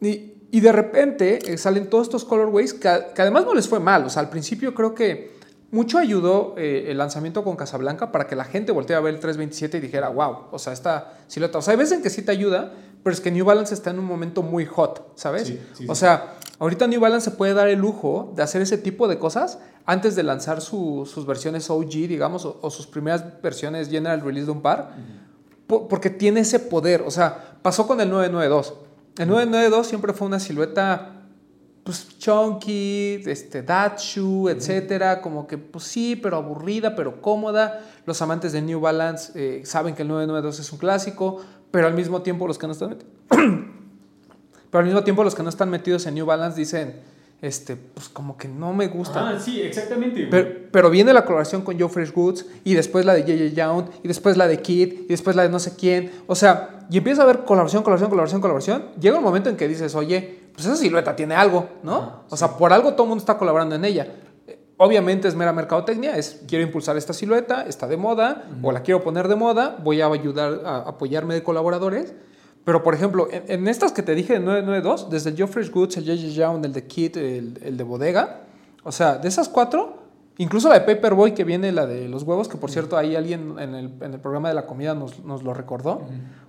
Y, y de repente eh, salen todos estos colorways que, además no les fue mal. O sea, al principio creo que mucho ayudó eh, el lanzamiento con Casablanca para que la gente volteara a ver el 327 y dijera, wow, o sea, esta silueta. O sea, hay veces en que sí te ayuda, pero es que New Balance está en un momento muy hot, ¿sabes? Sí, sí, o sea, ahorita New Balance se puede dar el lujo de hacer ese tipo de cosas antes de lanzar su- sus versiones OG, digamos, o, o sus primeras versiones general release de un par, po- porque tiene ese poder. O sea, pasó con el 992. El 992 siempre fue una silueta pues chunky, este, dachu, etcétera, como que pues sí, pero aburrida, pero cómoda. Los amantes de New Balance eh, saben que el 992 es un clásico, pero al mismo tiempo los que no están pero al mismo tiempo los que no están metidos en New Balance dicen, este, pues como que no me gusta. Ah, sí, exactamente. Pero, pero viene la colaboración con Joe Fresh Goods y después la de JJ Young y después la de Kid y después la de no sé quién. O sea, y empieza a haber colaboración, colaboración, colaboración, colaboración. Llega un momento en que dices, oye, pues esa silueta tiene algo, ¿no? Ajá, o sea, por algo todo el mundo está colaborando en ella. Obviamente es mera mercadotecnia, es quiero impulsar esta silueta, está de moda, o la quiero poner de moda, voy a ayudar a apoyarme de colaboradores. Pero, por ejemplo, en, en estas que te dije de 992, desde el Fresh Goods, el JJ Young, el de Kid, el, el de Bodega, o sea, de esas cuatro, incluso la de Paperboy, que viene la de los huevos, que por cierto ahí alguien en el, en el programa de la comida nos, nos lo recordó.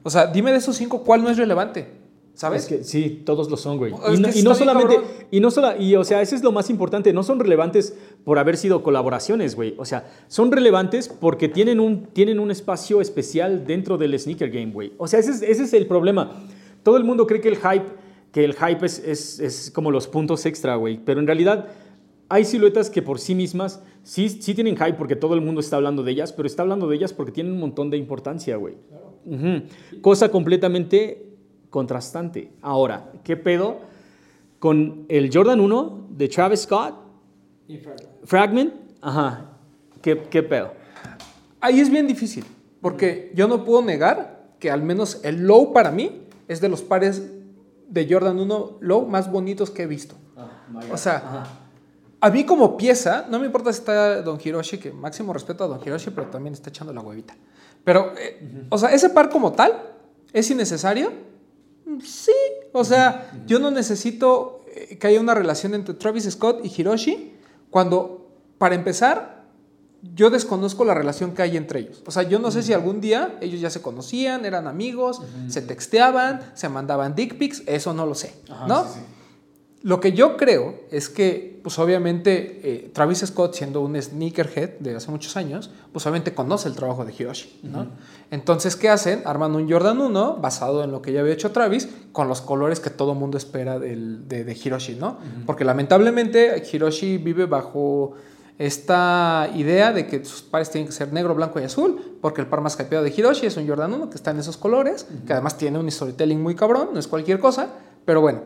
O sea, dime de esos cinco, ¿cuál no es relevante? ¿Sabes? Es que sí, todos lo son, güey. Y, no- y solamente, cabrón. y no sola, y o sea, eso es lo más importante, no son relevantes por haber sido colaboraciones, güey. O sea, son relevantes porque tienen un, tienen un espacio especial dentro del sneaker game, güey. O sea, ese es, ese es el problema. Todo el mundo cree que el hype, que el hype es, es, es como los puntos extra, güey. Pero en realidad, hay siluetas que por sí mismas sí, sí tienen hype porque todo el mundo está hablando de ellas, pero está hablando de ellas porque tienen un montón de importancia, güey. Ujú. Cosa completamente contrastante. Ahora, ¿qué pedo con el Jordan 1 de Travis Scott? Fragment. Ajá. ¿Qué, qué pedo? Ahí es bien difícil, porque yo no puedo negar que al menos el low para mí es de los pares de Jordan 1 low más bonitos que he visto. O sea, a mí como pieza, no me importa si está Don Hiroshi, que máximo respeto a Don Hiroshi, pero también está echando la huevita. Pero, eh, o sea, ese par como tal, ¿es innecesario? Mm, Sí, o sea, yo no necesito eh, que haya una relación entre Travis Scott y Hiroshi cuando, para empezar, yo desconozco la relación que hay entre ellos. O sea, yo no sé si algún día ellos ya se conocían, eran amigos, se texteaban, se mandaban dick pics, eso no lo sé, ¿no? Lo que yo creo es que, pues obviamente, eh, Travis Scott, siendo un sneakerhead de hace muchos años, pues obviamente conoce el trabajo de Hiroshi, ¿no? Entonces, ¿qué hacen? Arman un Jordan 1 basado en lo que ya había hecho Travis, con los colores que todo mundo espera del- de, de Hiroshi, ¿no? Porque lamentablemente Hiroshi vive bajo esta idea de que sus pares tienen que ser negro, blanco y azul, porque el par más hypeado de Hiroshi es un Jordan 1 que está en esos colores, que además tiene un storytelling muy cabrón, no es cualquier cosa, pero bueno,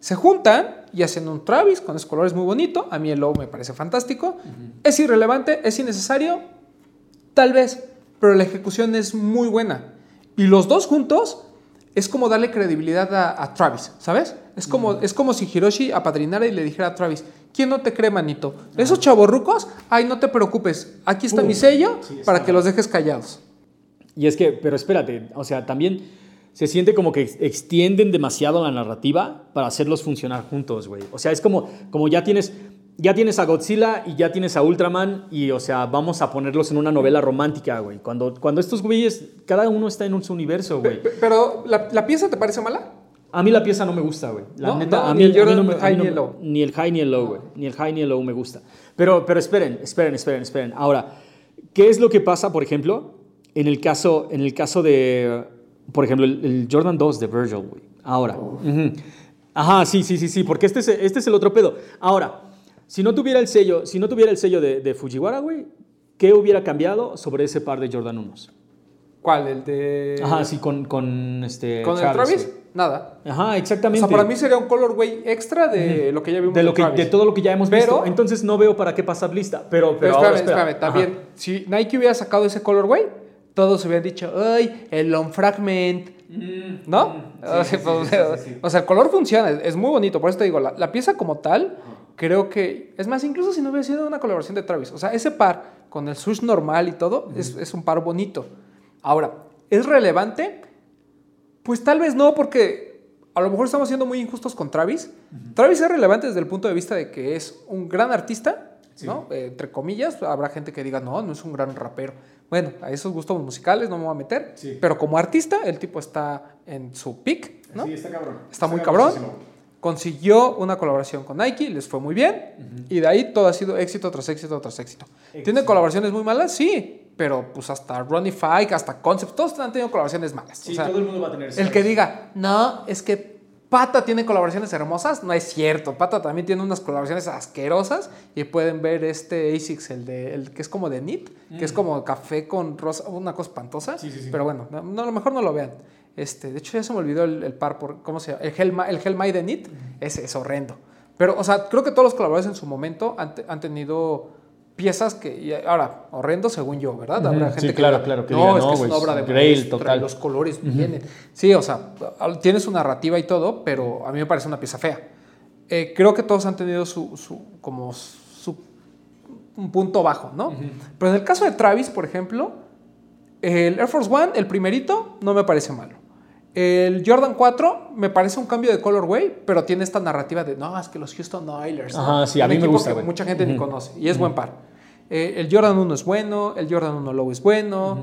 se juntan y hacen un Travis con esos colores muy bonito, a mí el low me parece fantástico, es irrelevante, es innecesario, tal vez, pero la ejecución es muy buena. Y los dos juntos es como darle credibilidad a, a Travis, ¿sabes? Es como, es como si Hiroshi apadrinara y le dijera a Travis, ¿quién no te cree, manito? Esos chavorrucos, ay, no te preocupes, aquí está mi sello Sí, está para que los dejes callados. Y es que, pero espérate, o sea, también se siente como que ex- extienden demasiado la narrativa para hacerlos funcionar juntos, güey. O sea, es como, como ya tienes, ya tienes a Godzilla y ya tienes a Ultraman y, o sea, vamos a ponerlos en una novela romántica, güey. Cuando, cuando estos güeyes, cada uno está en un- su universo, güey. Pe- Pero, ¿la, la pieza te parece mala? A mí la pieza no me gusta, güey. La No, neta, no, a ni mí, el a mí no me- high no ni el low. Ni el high ni el low, güey. Ni el high ni el low me gusta. Pero, pero esperen, esperen, esperen, esperen. Ahora, ¿qué es lo que pasa, por ejemplo, en el caso, en el caso de, por ejemplo, el, el Jordan 2 de Virgil, güey? Ahora. Ujú. Ajá, sí, sí, sí, sí, porque este es, este es el otro pedo. Ahora, si no tuviera el sello, si no tuviera el sello de, de Fujiwara, güey, ¿qué hubiera cambiado sobre ese par de Jordan 1s? ¿Cuál? ¿El de...? Ajá, sí, con, con este ¿Con el Travis? güey. Nada. Ajá, O exactamente. sea, para mí sería un colorway extra de lo que ya vimos de, lo que, Travis. de todo lo que ya hemos Pero- visto. Entonces no veo para qué pasar lista. Pero, pero, Pero ahora espérame, espera. espérame, también, Ajá. si Nike hubiera sacado ese colorway, todos hubieran dicho, ¡ay, el long fragment! ¿No? o, sea, pues, o sea, el color funciona, es, es muy bonito, por eso te digo, la, la pieza como tal, creo que, es más, incluso si no hubiera sido una colaboración de Travis, o sea, ese par con el swoosh normal y todo, es, es un par bonito. Ahora, ¿es relevante? Pues tal vez no, porque a lo mejor estamos siendo muy injustos con Travis. Travis es relevante desde el punto de vista de que es un gran artista, ¿no? Eh, entre comillas, habrá gente que diga, no, no es un gran rapero. Bueno, a esos gustos musicales no me voy a meter, Sí. pero como artista, el tipo está en su peak, ¿no? Sí, está cabrón. Está muy cabrón. Consiguió una colaboración con Nike, les fue muy bien. Y de ahí todo ha sido éxito tras éxito tras éxito. ¿Tiene colaboraciones muy malas? Sí. Pero pues hasta Ronnie Fike, hasta Concept, todos han tenido colaboraciones malas. Sí, O sea, todo el mundo va a tener el que diga, no, es que Pata tiene colaboraciones hermosas, no es cierto. Pata también tiene unas colaboraciones asquerosas y pueden ver este ASICS, el, de, el que es como de NIT, que es como café con rosa, una cosa espantosa. Mm. Sí, sí, sí. Pero bueno, no, no, a lo mejor no lo vean. Este, de hecho, ya se me olvidó el, el par, por, ¿cómo se llama? El Hellma- el Hellmai de NIT, ese es horrendo. Pero, o sea, creo que todos los colaboradores en su momento han, han tenido piezas que, ahora, horrendo según yo, ¿verdad? Habrá gente sí, que claro, diga, claro, que no, diga, es no, que es una obra de Grail, total. los colores vienen. Sí, o sea, tiene su narrativa y todo, pero a mí me parece una pieza fea. Eh, creo que todos han tenido su, su- como su un punto bajo, ¿no? Pero en el caso de Travis, por ejemplo, el Air Force One, el primerito, no me parece malo. El Jordan 4 me parece un cambio de colorway, pero tiene esta narrativa de, no, es que los Houston Oilers. ¿no? Ajá, sí, a Un mí me equipo gusta, que mucha gente ni conoce y es buen par. Eh, el Jordan 1 es bueno, el Jordan 1 Low es bueno,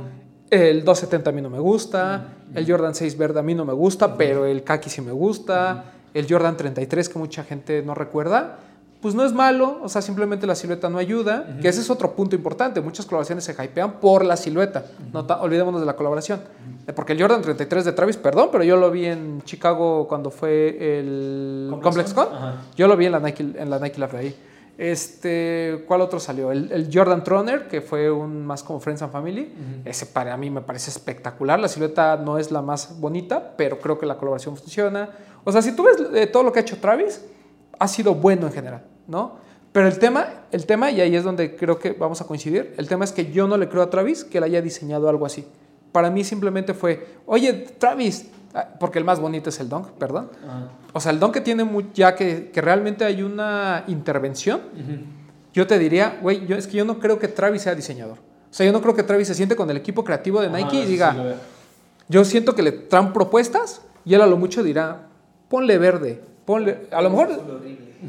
el 270 a mí no me gusta, el Jordan 6 verde a mí no me gusta, pero el Kaki sí me gusta, el Jordan 33 que mucha gente no recuerda, pues no es malo, o sea, simplemente la silueta no ayuda, que ese es otro punto importante, muchas colaboraciones se hypean por la silueta, no ta- olvidémonos de la colaboración, Eh, porque el Jordan 33 de Travis, perdón, pero yo lo vi en Chicago cuando fue el Complex Con? Yo lo vi en la Nike, en la Nike ahí. Este, ¿cuál otro salió? El, el Jordan Troner, que fue un más como Friends and Family. Ese para mí me parece espectacular. La silueta no es la más bonita, pero creo que la colaboración funciona. O sea, si tú ves eh, todo lo que ha hecho Travis, ha sido bueno en general, ¿no? Pero el tema, el tema, y ahí es donde creo que vamos a coincidir, el tema es que yo no le creo a Travis que él haya diseñado algo así. Para mí simplemente fue, oye, Travis, porque el más bonito es el Dunk, perdón. O sea, el Dunk que tiene mu- ya que, que realmente hay una intervención, yo te diría, güey, yo, es que yo no creo que Travis sea diseñador. O sea, yo no creo que Travis se siente con el equipo creativo de Nike y diga, yo siento que le traen propuestas y él a lo mucho dirá, ponle verde, ponle, a lo mejor,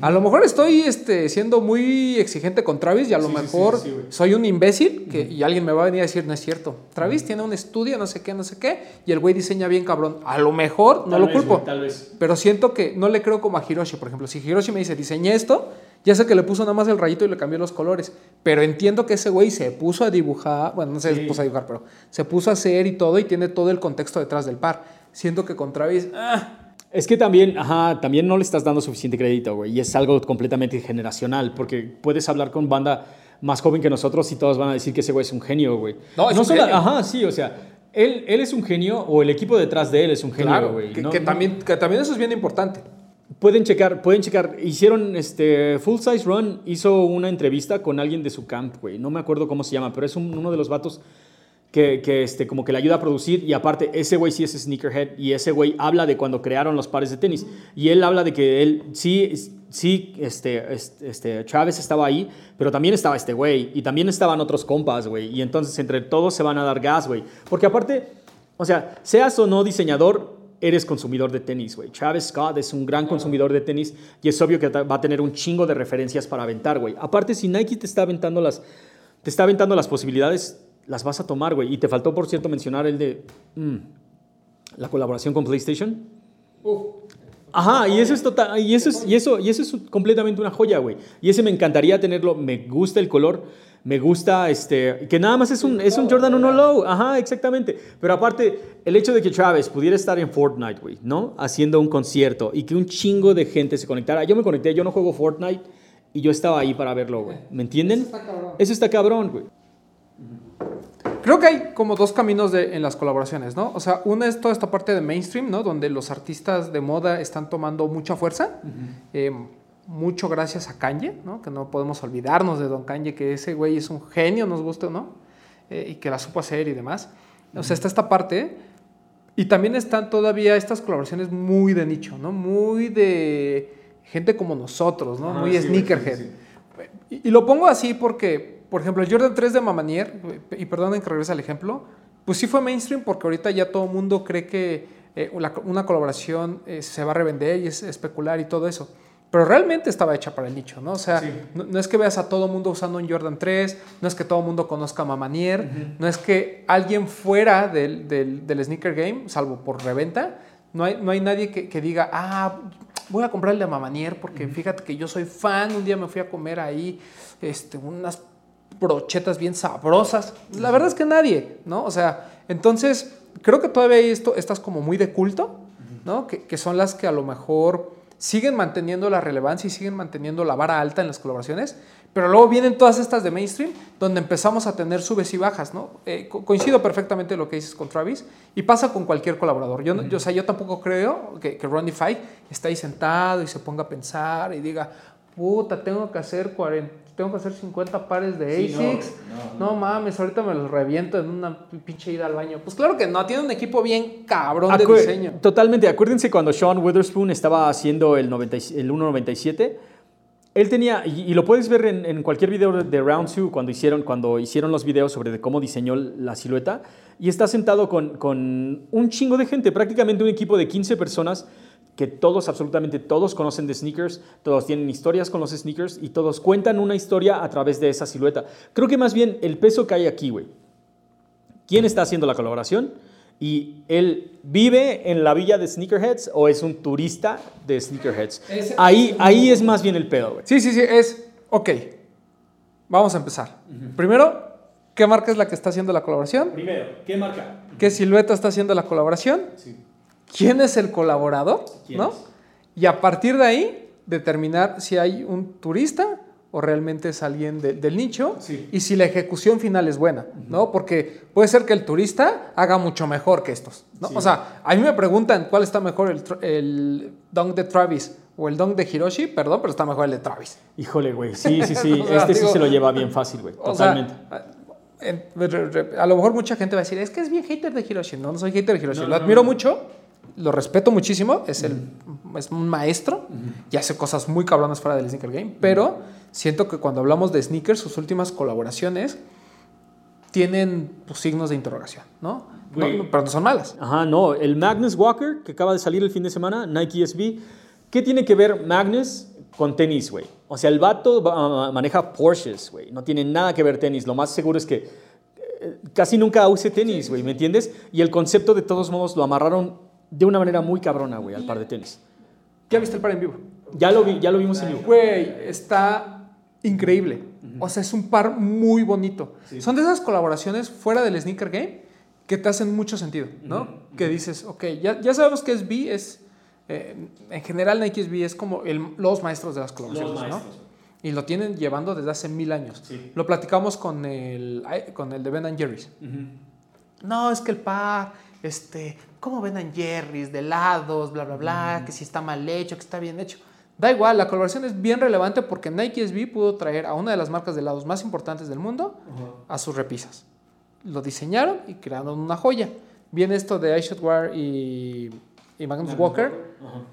a lo mejor estoy este, siendo muy exigente con Travis y a lo Sí, mejor sí, sí, güey. soy un imbécil que, y alguien me va a venir a decir, no es cierto. Travis tiene un estudio, no sé qué, no sé qué, y el güey diseña bien cabrón. A lo mejor, no Tal lo vez, culpo. güey, tal vez. Pero siento que no le creo como a Hiroshi, por ejemplo. Si Hiroshi me dice, diseñé esto, ya sé que le puso nada más el rayito y le cambió los colores. Pero entiendo que ese güey se puso a dibujar, bueno, no sé si Sí. se puso a dibujar, pero se puso a hacer y todo y tiene todo el contexto detrás del par. Siento que con Travis, ah, Es que también, ajá, también no le estás dando suficiente crédito, güey. Y es algo completamente generacional, porque puedes hablar con banda más joven que nosotros y todos van a decir que ese güey es un genio, güey. No, es un solo- genio. Ajá, sí, o sea, él, él es un genio o el equipo detrás de él es un genio, claro, güey. que, No- que no- también, que también eso es bien importante. Pueden checar, pueden checar. Hicieron este Full Size Run hizo una entrevista con alguien de su camp, güey. No me acuerdo cómo se llama, pero es un- uno de los vatos que, que, este, como que le ayuda a producir. Y aparte, ese güey sí es sneakerhead y ese güey habla de cuando crearon los pares de tenis. Y él habla de que él sí, sí, este, este, este, Travis estaba ahí, pero también estaba este güey y también estaban otros compas, güey. Y entonces entre todos se van a dar gas, güey. Porque aparte, o sea, seas o no diseñador, eres consumidor de tenis, güey. Travis Scott es un gran consumidor de tenis y es obvio que va a tener un chingo de referencias para aventar, güey. Aparte, si Nike te está aventando las, te está aventando las posibilidades, las vas a tomar, güey. Y te faltó, por cierto, mencionar el de mm, la colaboración con PlayStation. Ajá, y eso es total, y eso es, y eso, y eso es completamente una joya, güey. Y ese me encantaría tenerlo, me gusta el color, me gusta este, que nada más es un, es un Jordan 1 Low, ajá, exactamente. Pero aparte, el hecho de que Travis pudiera estar en Fortnite, güey, ¿no? Haciendo un concierto y que un chingo de gente se conectara. Yo me conecté, yo no juego Fortnite y yo estaba ahí para verlo, güey. ¿Me entienden? Eso está cabrón. Eso está cabrón, güey. Creo que hay como dos caminos de- en las colaboraciones, ¿no? O sea, una es toda esta parte de mainstream, ¿no? Donde los artistas de moda están tomando mucha fuerza. Eh, mucho gracias a Kanye, ¿no? Que no podemos olvidarnos de Don Kanye, que ese güey es un genio, nos guste o no, eh, y que la supo hacer y demás. O sea, está esta parte. Y también están todavía estas colaboraciones muy de nicho, ¿no? Muy de gente como nosotros, ¿no? Ajá, muy sí, sneakerhead. sí, sí. Y, y lo pongo así porque, por ejemplo, el Jordan 3 de Mamanier, y perdonen que regrese al ejemplo, pues sí fue mainstream porque ahorita ya todo el mundo cree que eh, una colaboración eh, se va a revender y es especular y todo eso. Pero realmente estaba hecha para el nicho, ¿no? O sea, Sí. no, no es que veas a todo el mundo usando un Jordan 3, no es que todo el mundo conozca a Mamanier, no es que alguien fuera del, del, del sneaker game, salvo por reventa, no hay, no hay nadie que, que diga, ah, voy a comprarle a Mamanier porque fíjate que yo soy fan, un día me fui a comer ahí este, unas brochetas bien sabrosas. La verdad es que nadie, ¿no? O sea, entonces creo que todavía hay esto, estas como muy de culto, ¿no? Que, que son las que a lo mejor siguen manteniendo la relevancia y siguen manteniendo la vara alta en las colaboraciones, pero luego vienen todas estas de mainstream donde empezamos a tener subes y bajas, ¿no? Eh, co- coincido perfectamente lo que dices con Travis y pasa con cualquier colaborador. Yo, yo, o sea, yo tampoco creo que, que Ronnie Fight esté ahí sentado y se ponga a pensar y diga, puta, tengo que hacer 40, tengo que hacer 50 pares de Sí, no, ASICs. no, mames, ahorita me los reviento en una pinche ida al baño. Pues claro que no, tiene un equipo bien cabrón de diseño. Totalmente. Acuérdense cuando Sean Witherspoon estaba haciendo el, 90 y- el 1.97. Él tenía, y, y lo puedes ver en, en cualquier video de, de Round 2 cuando hicieron, cuando hicieron los videos sobre de cómo diseñó la silueta. Y está sentado con, con un chingo de gente, prácticamente un equipo de 15 personas que todos, absolutamente todos conocen de sneakers, todos tienen historias con los sneakers y todos cuentan una historia a través de esa silueta. Creo que más bien el peso que hay aquí, güey. ¿Quién está haciendo la colaboración? ¿Y él vive en la villa de Sneakerheads o es un turista de Sneakerheads? Ahí, ahí es más bien el pedo, güey. Sí, sí, sí, es, ok, vamos a empezar. Primero, ¿qué marca es la que está haciendo la colaboración? Primero, ¿qué marca? ¿Qué silueta está haciendo la colaboración? Sí. ¿Quién es el colaborador? ¿Quién ¿No? Y a partir de ahí, determinar si hay un turista o realmente es alguien de- del nicho Sí. y si la ejecución final es buena, ¿no? Porque puede ser que el turista haga mucho mejor que estos, ¿no? Sí. O sea, a mí me preguntan cuál está mejor, el, el dunk de Travis o el dunk de Hiroshi, perdón, pero está mejor el de Travis. Híjole, güey. Sí, sí, sí. O sea, este sí se lo lleva bien fácil, güey. O sea, Totalmente. a lo mejor mucha gente va a decir, es que es bien hater de Hiroshi. No, no soy hater de Hiroshi. No, lo no, admiro no. mucho, lo respeto muchísimo. Es, el, es un maestro y hace cosas muy cabronas fuera del sneaker game. Pero siento que cuando hablamos de sneakers, sus últimas colaboraciones tienen pues, signos de interrogación, ¿no? No, Güey. no, pero no son malas. Ajá, no. El Magnus Walker, que acaba de salir el fin de semana, Nike SB. ¿Qué tiene que ver Magnus con tenis, güey? O sea, el vato va- maneja Porsches, güey. No tiene nada que ver tenis. Lo más seguro es que eh, casi nunca use tenis, güey, ¿me entiendes? Y el concepto, de todos modos, lo amarraron de una manera muy cabrona, güey, al par de tenis. ¿Ya viste el par en vivo? Ya lo, vi, ya lo vimos en vivo. Güey, está increíble. O sea, es un par muy bonito. Son de esas colaboraciones fuera del sneaker game que te hacen mucho sentido, ¿no? Que dices, ok, ya, ya sabemos que SB es, eh, en general Nike SB es como el- los maestros de las colaboraciones, ¿no? Y lo tienen llevando desde hace mil años. Sí. Lo platicamos con el, con el de Ben Jerry's. No, es que el par, este, ¿cómo ven Jerry's? De lados, bla, bla, bla, que si está mal hecho, que está bien hecho. Da igual, la colaboración es bien relevante porque Nike SB pudo traer a una de las marcas de helados más importantes del mundo a sus repisas. Lo diseñaron y crearon una joya. Viene esto de iShotware y, y Magnus Walker.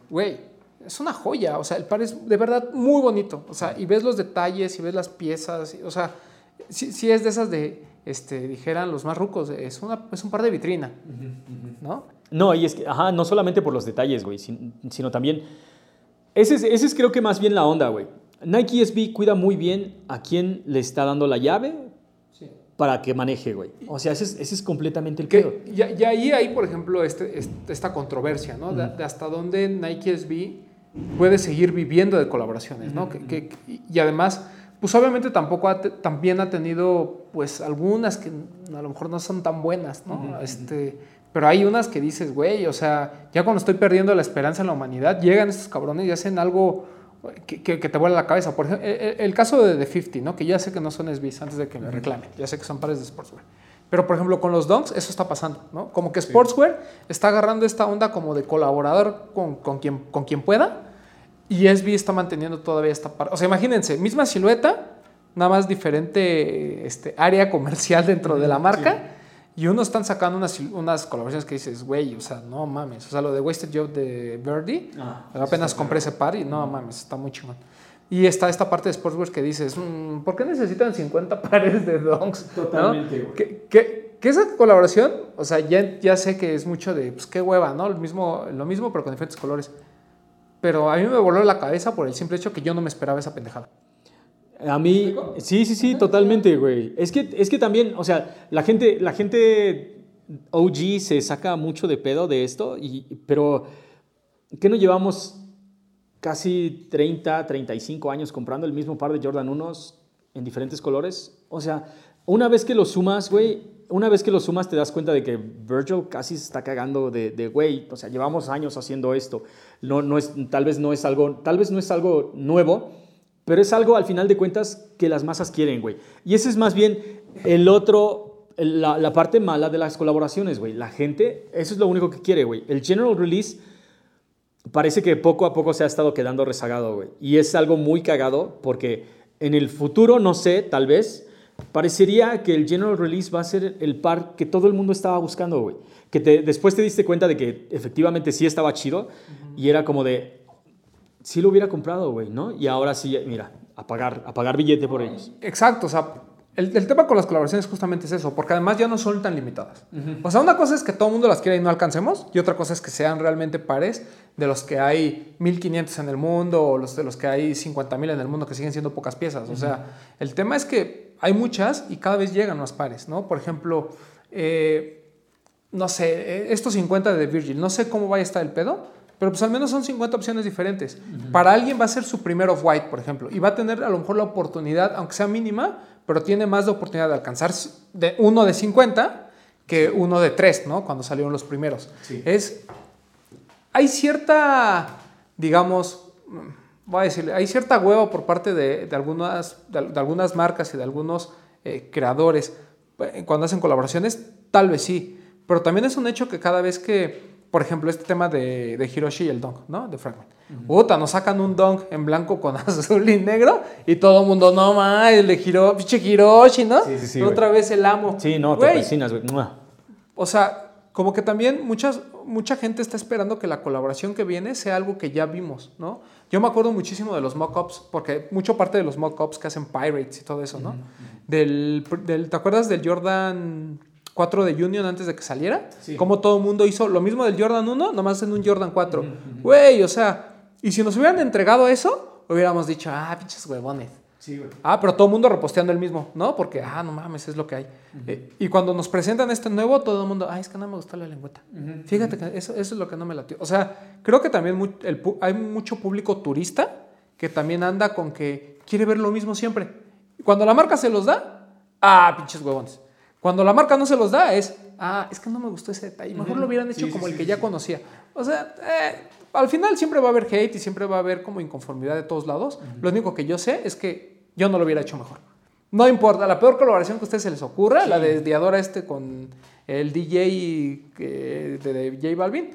Güey, es una joya. O sea, el par es de verdad muy bonito. O sea, y ves los detalles y ves las piezas. y- o sea, sí, sí es de esas de, este, dijeran los más rucos, es, una, es un par de vitrina. ¿No? No, y es que, ajá, no solamente por los detalles, güey, sin- sino también. Ese es, ese es creo que más bien la onda, güey. Nike SB cuida muy bien a quién le está dando la llave para que maneje, güey. O sea, ese es, ese es completamente el pedo. Que ya, ya ahí hay, por ejemplo, este, este- esta controversia, ¿no? De, de hasta dónde Nike SB puede seguir viviendo de colaboraciones, ¿no? Que- que- y además, pues obviamente tampoco ha te- también ha tenido, pues, algunas que a lo mejor no son tan buenas, ¿no? este, pero hay unas que dices, güey, o sea, ya cuando estoy perdiendo la esperanza en la humanidad, llegan estos cabrones y hacen algo que, que- que te vuela la cabeza. Por ejemplo, el, el- caso de The 50, ¿no? Que ya sé que no son SBs antes de que me reclamen. Ya sé que son pares de sportswear. Pero, por ejemplo, con los Dunks, eso está pasando, ¿no? Como que Sportswear está agarrando esta onda como de colaborador con, con, quien, con quien pueda. Y SB está manteniendo todavía esta parte. O sea, imagínense, misma silueta, nada más diferente este, área comercial dentro de la marca. Y unos están sacando unas, unas colaboraciones que dices, güey, o sea, no mames. O sea, lo de Wasted Job de Birdie, Ah, apenas compré ese par y no mames, está muy chingón. Y está esta parte de Sportswear que dices, "Mm, ¿por qué necesitan 50 pares de donks? ¿no? Totalmente, güey. Que, que- que esa colaboración, o sea, ya, ya sé que es mucho de, pues qué hueva, ¿no? Lo mismo, lo mismo, pero con diferentes colores. Pero a mí me voló la cabeza por el simple hecho que yo no me esperaba esa pendejada. A mí, sí, sí, sí, totalmente, güey. Es que, es que también, o sea, la gente, la gente OG se saca mucho de pedo de esto, y, pero ¿qué no llevamos casi 30, 35 años comprando el mismo par de Jordan 1 en diferentes colores? O sea, una vez que lo sumas, güey, una vez que lo sumas te das cuenta de que Virgil casi se está cagando de, de, güey, o sea, llevamos años haciendo esto. No, no es, tal vez no es algo, tal vez no es algo nuevo, pero es algo al final de cuentas que las masas quieren, güey. Y ese es más bien el otro, la, la parte mala de las colaboraciones, güey. La gente, eso es lo único que quiere, güey. El general release parece que poco a poco se ha estado quedando rezagado, güey. Y es algo muy cagado porque en el futuro, no sé, tal vez, parecería que el general release va a ser el par que todo el mundo estaba buscando, güey. Que te, después te diste cuenta de que efectivamente sí estaba chido y era como de, sí lo hubiera comprado, güey, ¿no? Y ahora sí, mira, a pagar, a pagar billete por ellos. Exacto, o sea, el, el tema con las colaboraciones justamente es eso, porque además ya no son tan limitadas. O sea, una cosa es que todo el mundo las quiera y no alcancemos, y otra cosa es que sean realmente pares de los que hay 1500 en el mundo o los de los que hay 50.000 en el mundo que siguen siendo pocas piezas. O sea, el tema es que hay muchas y cada vez llegan más pares, ¿no? Por ejemplo, eh, no sé, eh, estos 50 de Virgil, no sé cómo vaya a estar el pedo, pero pues al menos son 50 opciones diferentes. Para alguien va a ser su primer off-white, por ejemplo, y va a tener a lo mejor la oportunidad, aunque sea mínima, pero tiene más de oportunidad de alcanzar de uno de 50 que uno de 3, ¿no? Cuando salieron los primeros. Sí. Es, hay cierta, digamos, voy a decirle, hay cierta hueva por parte de, de algunas, de, de algunas marcas y de algunos eh, creadores eh, cuando hacen colaboraciones, tal vez sí. Pero también es un hecho que cada vez que, por ejemplo, este tema de, de Hiroshi y el Dunk, ¿no? De Fragment. Puta, nos sacan un Dunk en blanco con azul y negro y todo el mundo, no el de Hiro, pinche Hiroshi, ¿no? Sí, sí, sí, Otra vez el amo. Sí, no, te Güey, persinas, güey. O sea, como que también muchas, mucha gente está esperando que la colaboración que viene sea algo que ya vimos, ¿no? Yo me acuerdo muchísimo de los mock-ups, porque mucho parte de los mock-ups que hacen Pirates y todo eso, ¿no? del, del- ¿Te acuerdas del Jordan 4 de Union antes de que saliera? Sí. Como todo el mundo hizo lo mismo del Jordan 1, nomás en un Jordan 4. Güey, o sea, y si nos hubieran entregado eso, hubiéramos dicho, ah, pinches huevones. Sí, güey. Ah, pero todo el mundo reposteando el mismo, ¿no? Porque, ah, no mames, es lo que hay. Eh, y cuando nos presentan este nuevo, todo el mundo, ah, es que no me gustó la lengüeta. Fíjate que eso, eso es lo que no me latió. O sea, creo que también mu- el hay mucho público turista que también anda con que quiere ver lo mismo siempre. Cuando la marca se los da, ah, pinches huevones. Cuando la marca no se los da, es, ah, es que no me gustó ese detalle. Mejor lo hubieran hecho Sí, sí, como el sí, que sí, ya conocía. O sea, eh, al final siempre va a haber hate y siempre va a haber como inconformidad de todos lados. Lo único que yo sé es que yo no lo hubiera hecho mejor. No importa, la peor colaboración que a ustedes se les ocurra, la de Diadora este con el DJ que- de, de J Balvin,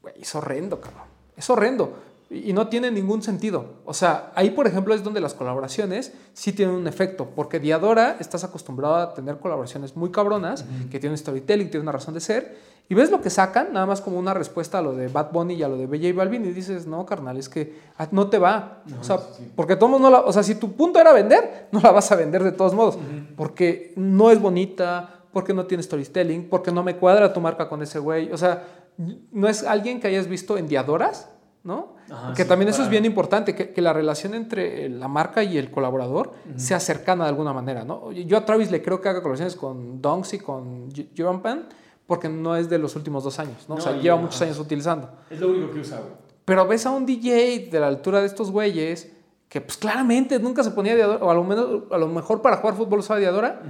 güey, es horrendo, cabrón. Es horrendo. Y y no tiene ningún sentido. O sea, ahí, por ejemplo, es donde las colaboraciones sí tienen un efecto. Porque Diadora estás acostumbrado a tener colaboraciones muy cabronas, que tienen storytelling, tienen una razón de ser. Y ves lo que sacan, nada más como una respuesta a lo de Bad Bunny y a lo de J Balvin, y dices, no, carnal, es que ah, no te va. o sea, porque todos no la. O sea, si tu punto era vender, no la vas a vender de todos modos. Porque no es bonita, porque no tiene storytelling, porque no me cuadra tu marca con ese güey. O sea, no es alguien que hayas visto en Diadoras, ¿no? Que sí, también eso es bien importante, que, que la relación entre eh, la marca y el colaborador sea cercana de alguna manera, ¿no? Yo a Travis le creo que haga colaboraciones con Dunks y con Jovan Pan, porque no es de los últimos dos años, ¿no? o No, sea, y- lleva ajá. muchos años utilizando. Es lo único que usa, güey. Pero ves a un DJ de la altura de estos güeyes que pues claramente nunca se ponía Diadora, o a lo, menos, a lo mejor para jugar fútbol usaba Diadora,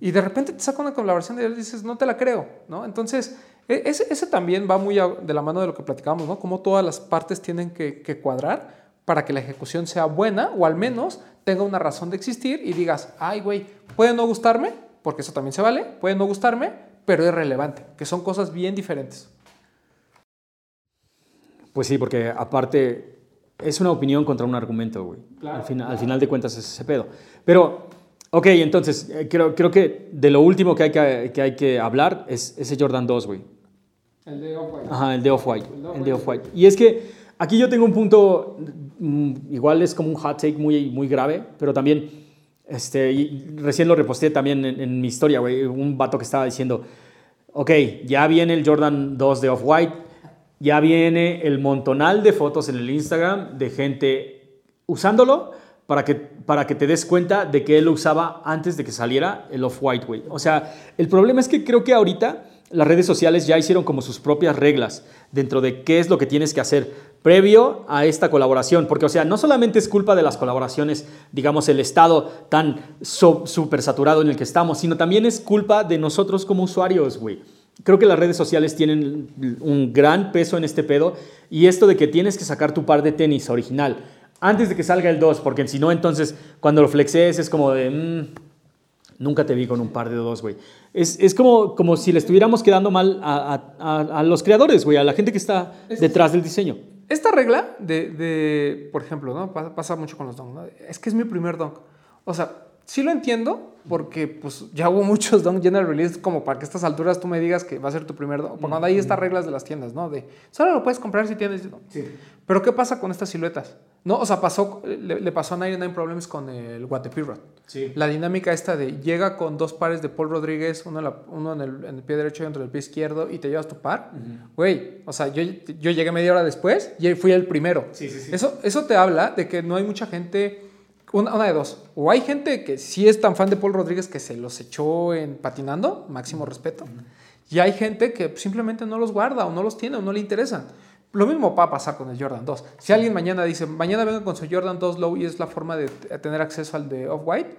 y de repente te saca una colaboración de él y dices, no te la creo, ¿no? Entonces, ese, ese también va muy de la mano de lo que platicamos, ¿no? Cómo todas las partes tienen que, que cuadrar para que la ejecución sea buena o al menos tenga una razón de existir y digas, ay, güey, puede no gustarme, porque eso también se vale, puede no gustarme, pero es relevante, que son cosas bien diferentes. Pues sí, porque aparte es una opinión contra un argumento, güey. Claro, al, final, al final de cuentas es ese pedo. Pero, ok, entonces, eh, creo, creo que de lo último que hay que, que, hay que hablar es ese Jordan 2, güey. El de Ajá, el de Off-White. El de El de Off-White. Y es que aquí yo tengo un punto, mm, igual es como un hot take muy, muy grave, pero también, este, y recién lo reposté también en, en mi historia, güey, un vato que estaba diciendo, ok, ya viene el Jordan 2 de Off-White, ya viene el montonal de fotos en el Instagram de gente usándolo para que, para que te des cuenta de que él lo usaba antes de que saliera el Off-White, güey. O sea, el problema es que creo que ahorita las redes sociales ya hicieron como sus propias reglas dentro de qué es lo que tienes que hacer previo a esta colaboración. Porque, o sea, no solamente es culpa de las colaboraciones, digamos, el estado tan so- saturado en el que estamos, sino también es culpa de nosotros como usuarios, güey. Creo que las redes sociales tienen un gran peso en este pedo y esto de que tienes que sacar tu par de tenis original antes de que salga el 2, porque si no, entonces cuando lo flexees es como de... mm, Nunca te vi con un par de dos, güey. Es, es como, como si le estuviéramos quedando mal a, a- a- los creadores, güey, a la gente que está detrás del diseño. Esta regla de, de, por ejemplo, ¿no? pasa, pasa mucho con los donk. ¿no? Es que es mi primer donk. O sea, sí lo entiendo porque pues ya hubo muchos donk general release como para que a estas alturas tú me digas que va a ser tu primer donk. Cuando hay estas reglas de las tiendas, ¿no? De solo lo puedes comprar si tienes. donk. Pero ¿qué pasa con estas siluetas? No, o sea, pasó, le, le pasó a 99 Problems con el Guatepirot. Sí. La dinámica esta de llega con dos pares de Paul Rodríguez, uno, en, la- uno en, el, en el pie derecho y otro en el pie izquierdo, y te llevas tu par. Güey, o sea, yo, yo llegué media hora después y fui el primero. Sí, sí, sí. Eso, eso te habla de que no hay mucha gente. Una, una de dos. O hay gente que sí es tan fan de Paul Rodríguez que se los echó en patinando, máximo respeto. Y hay gente que simplemente no los guarda o no los tiene o no le interesan. Lo mismo va a pasar con el Jordan 2. Si alguien mañana dice, mañana vengo con su Jordan 2 Low y es la forma de tener acceso al de Off-White,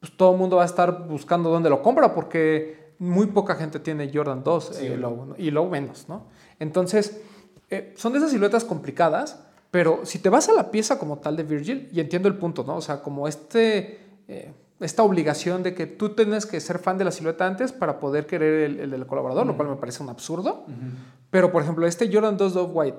pues todo el mundo va a estar buscando dónde lo compra porque muy poca gente tiene Jordan 2 eh, Low, ¿no? y Low menos, ¿no? Entonces, eh, son de esas siluetas complicadas, Pero si te vas a la pieza como tal de Virgil, y entiendo el punto, ¿no? O sea, como este, eh, esta obligación de que tú tienes que ser fan de la silueta antes para poder querer el, el del colaborador, lo cual me parece un absurdo. Pero, por ejemplo, este Jordan 2 Dove White,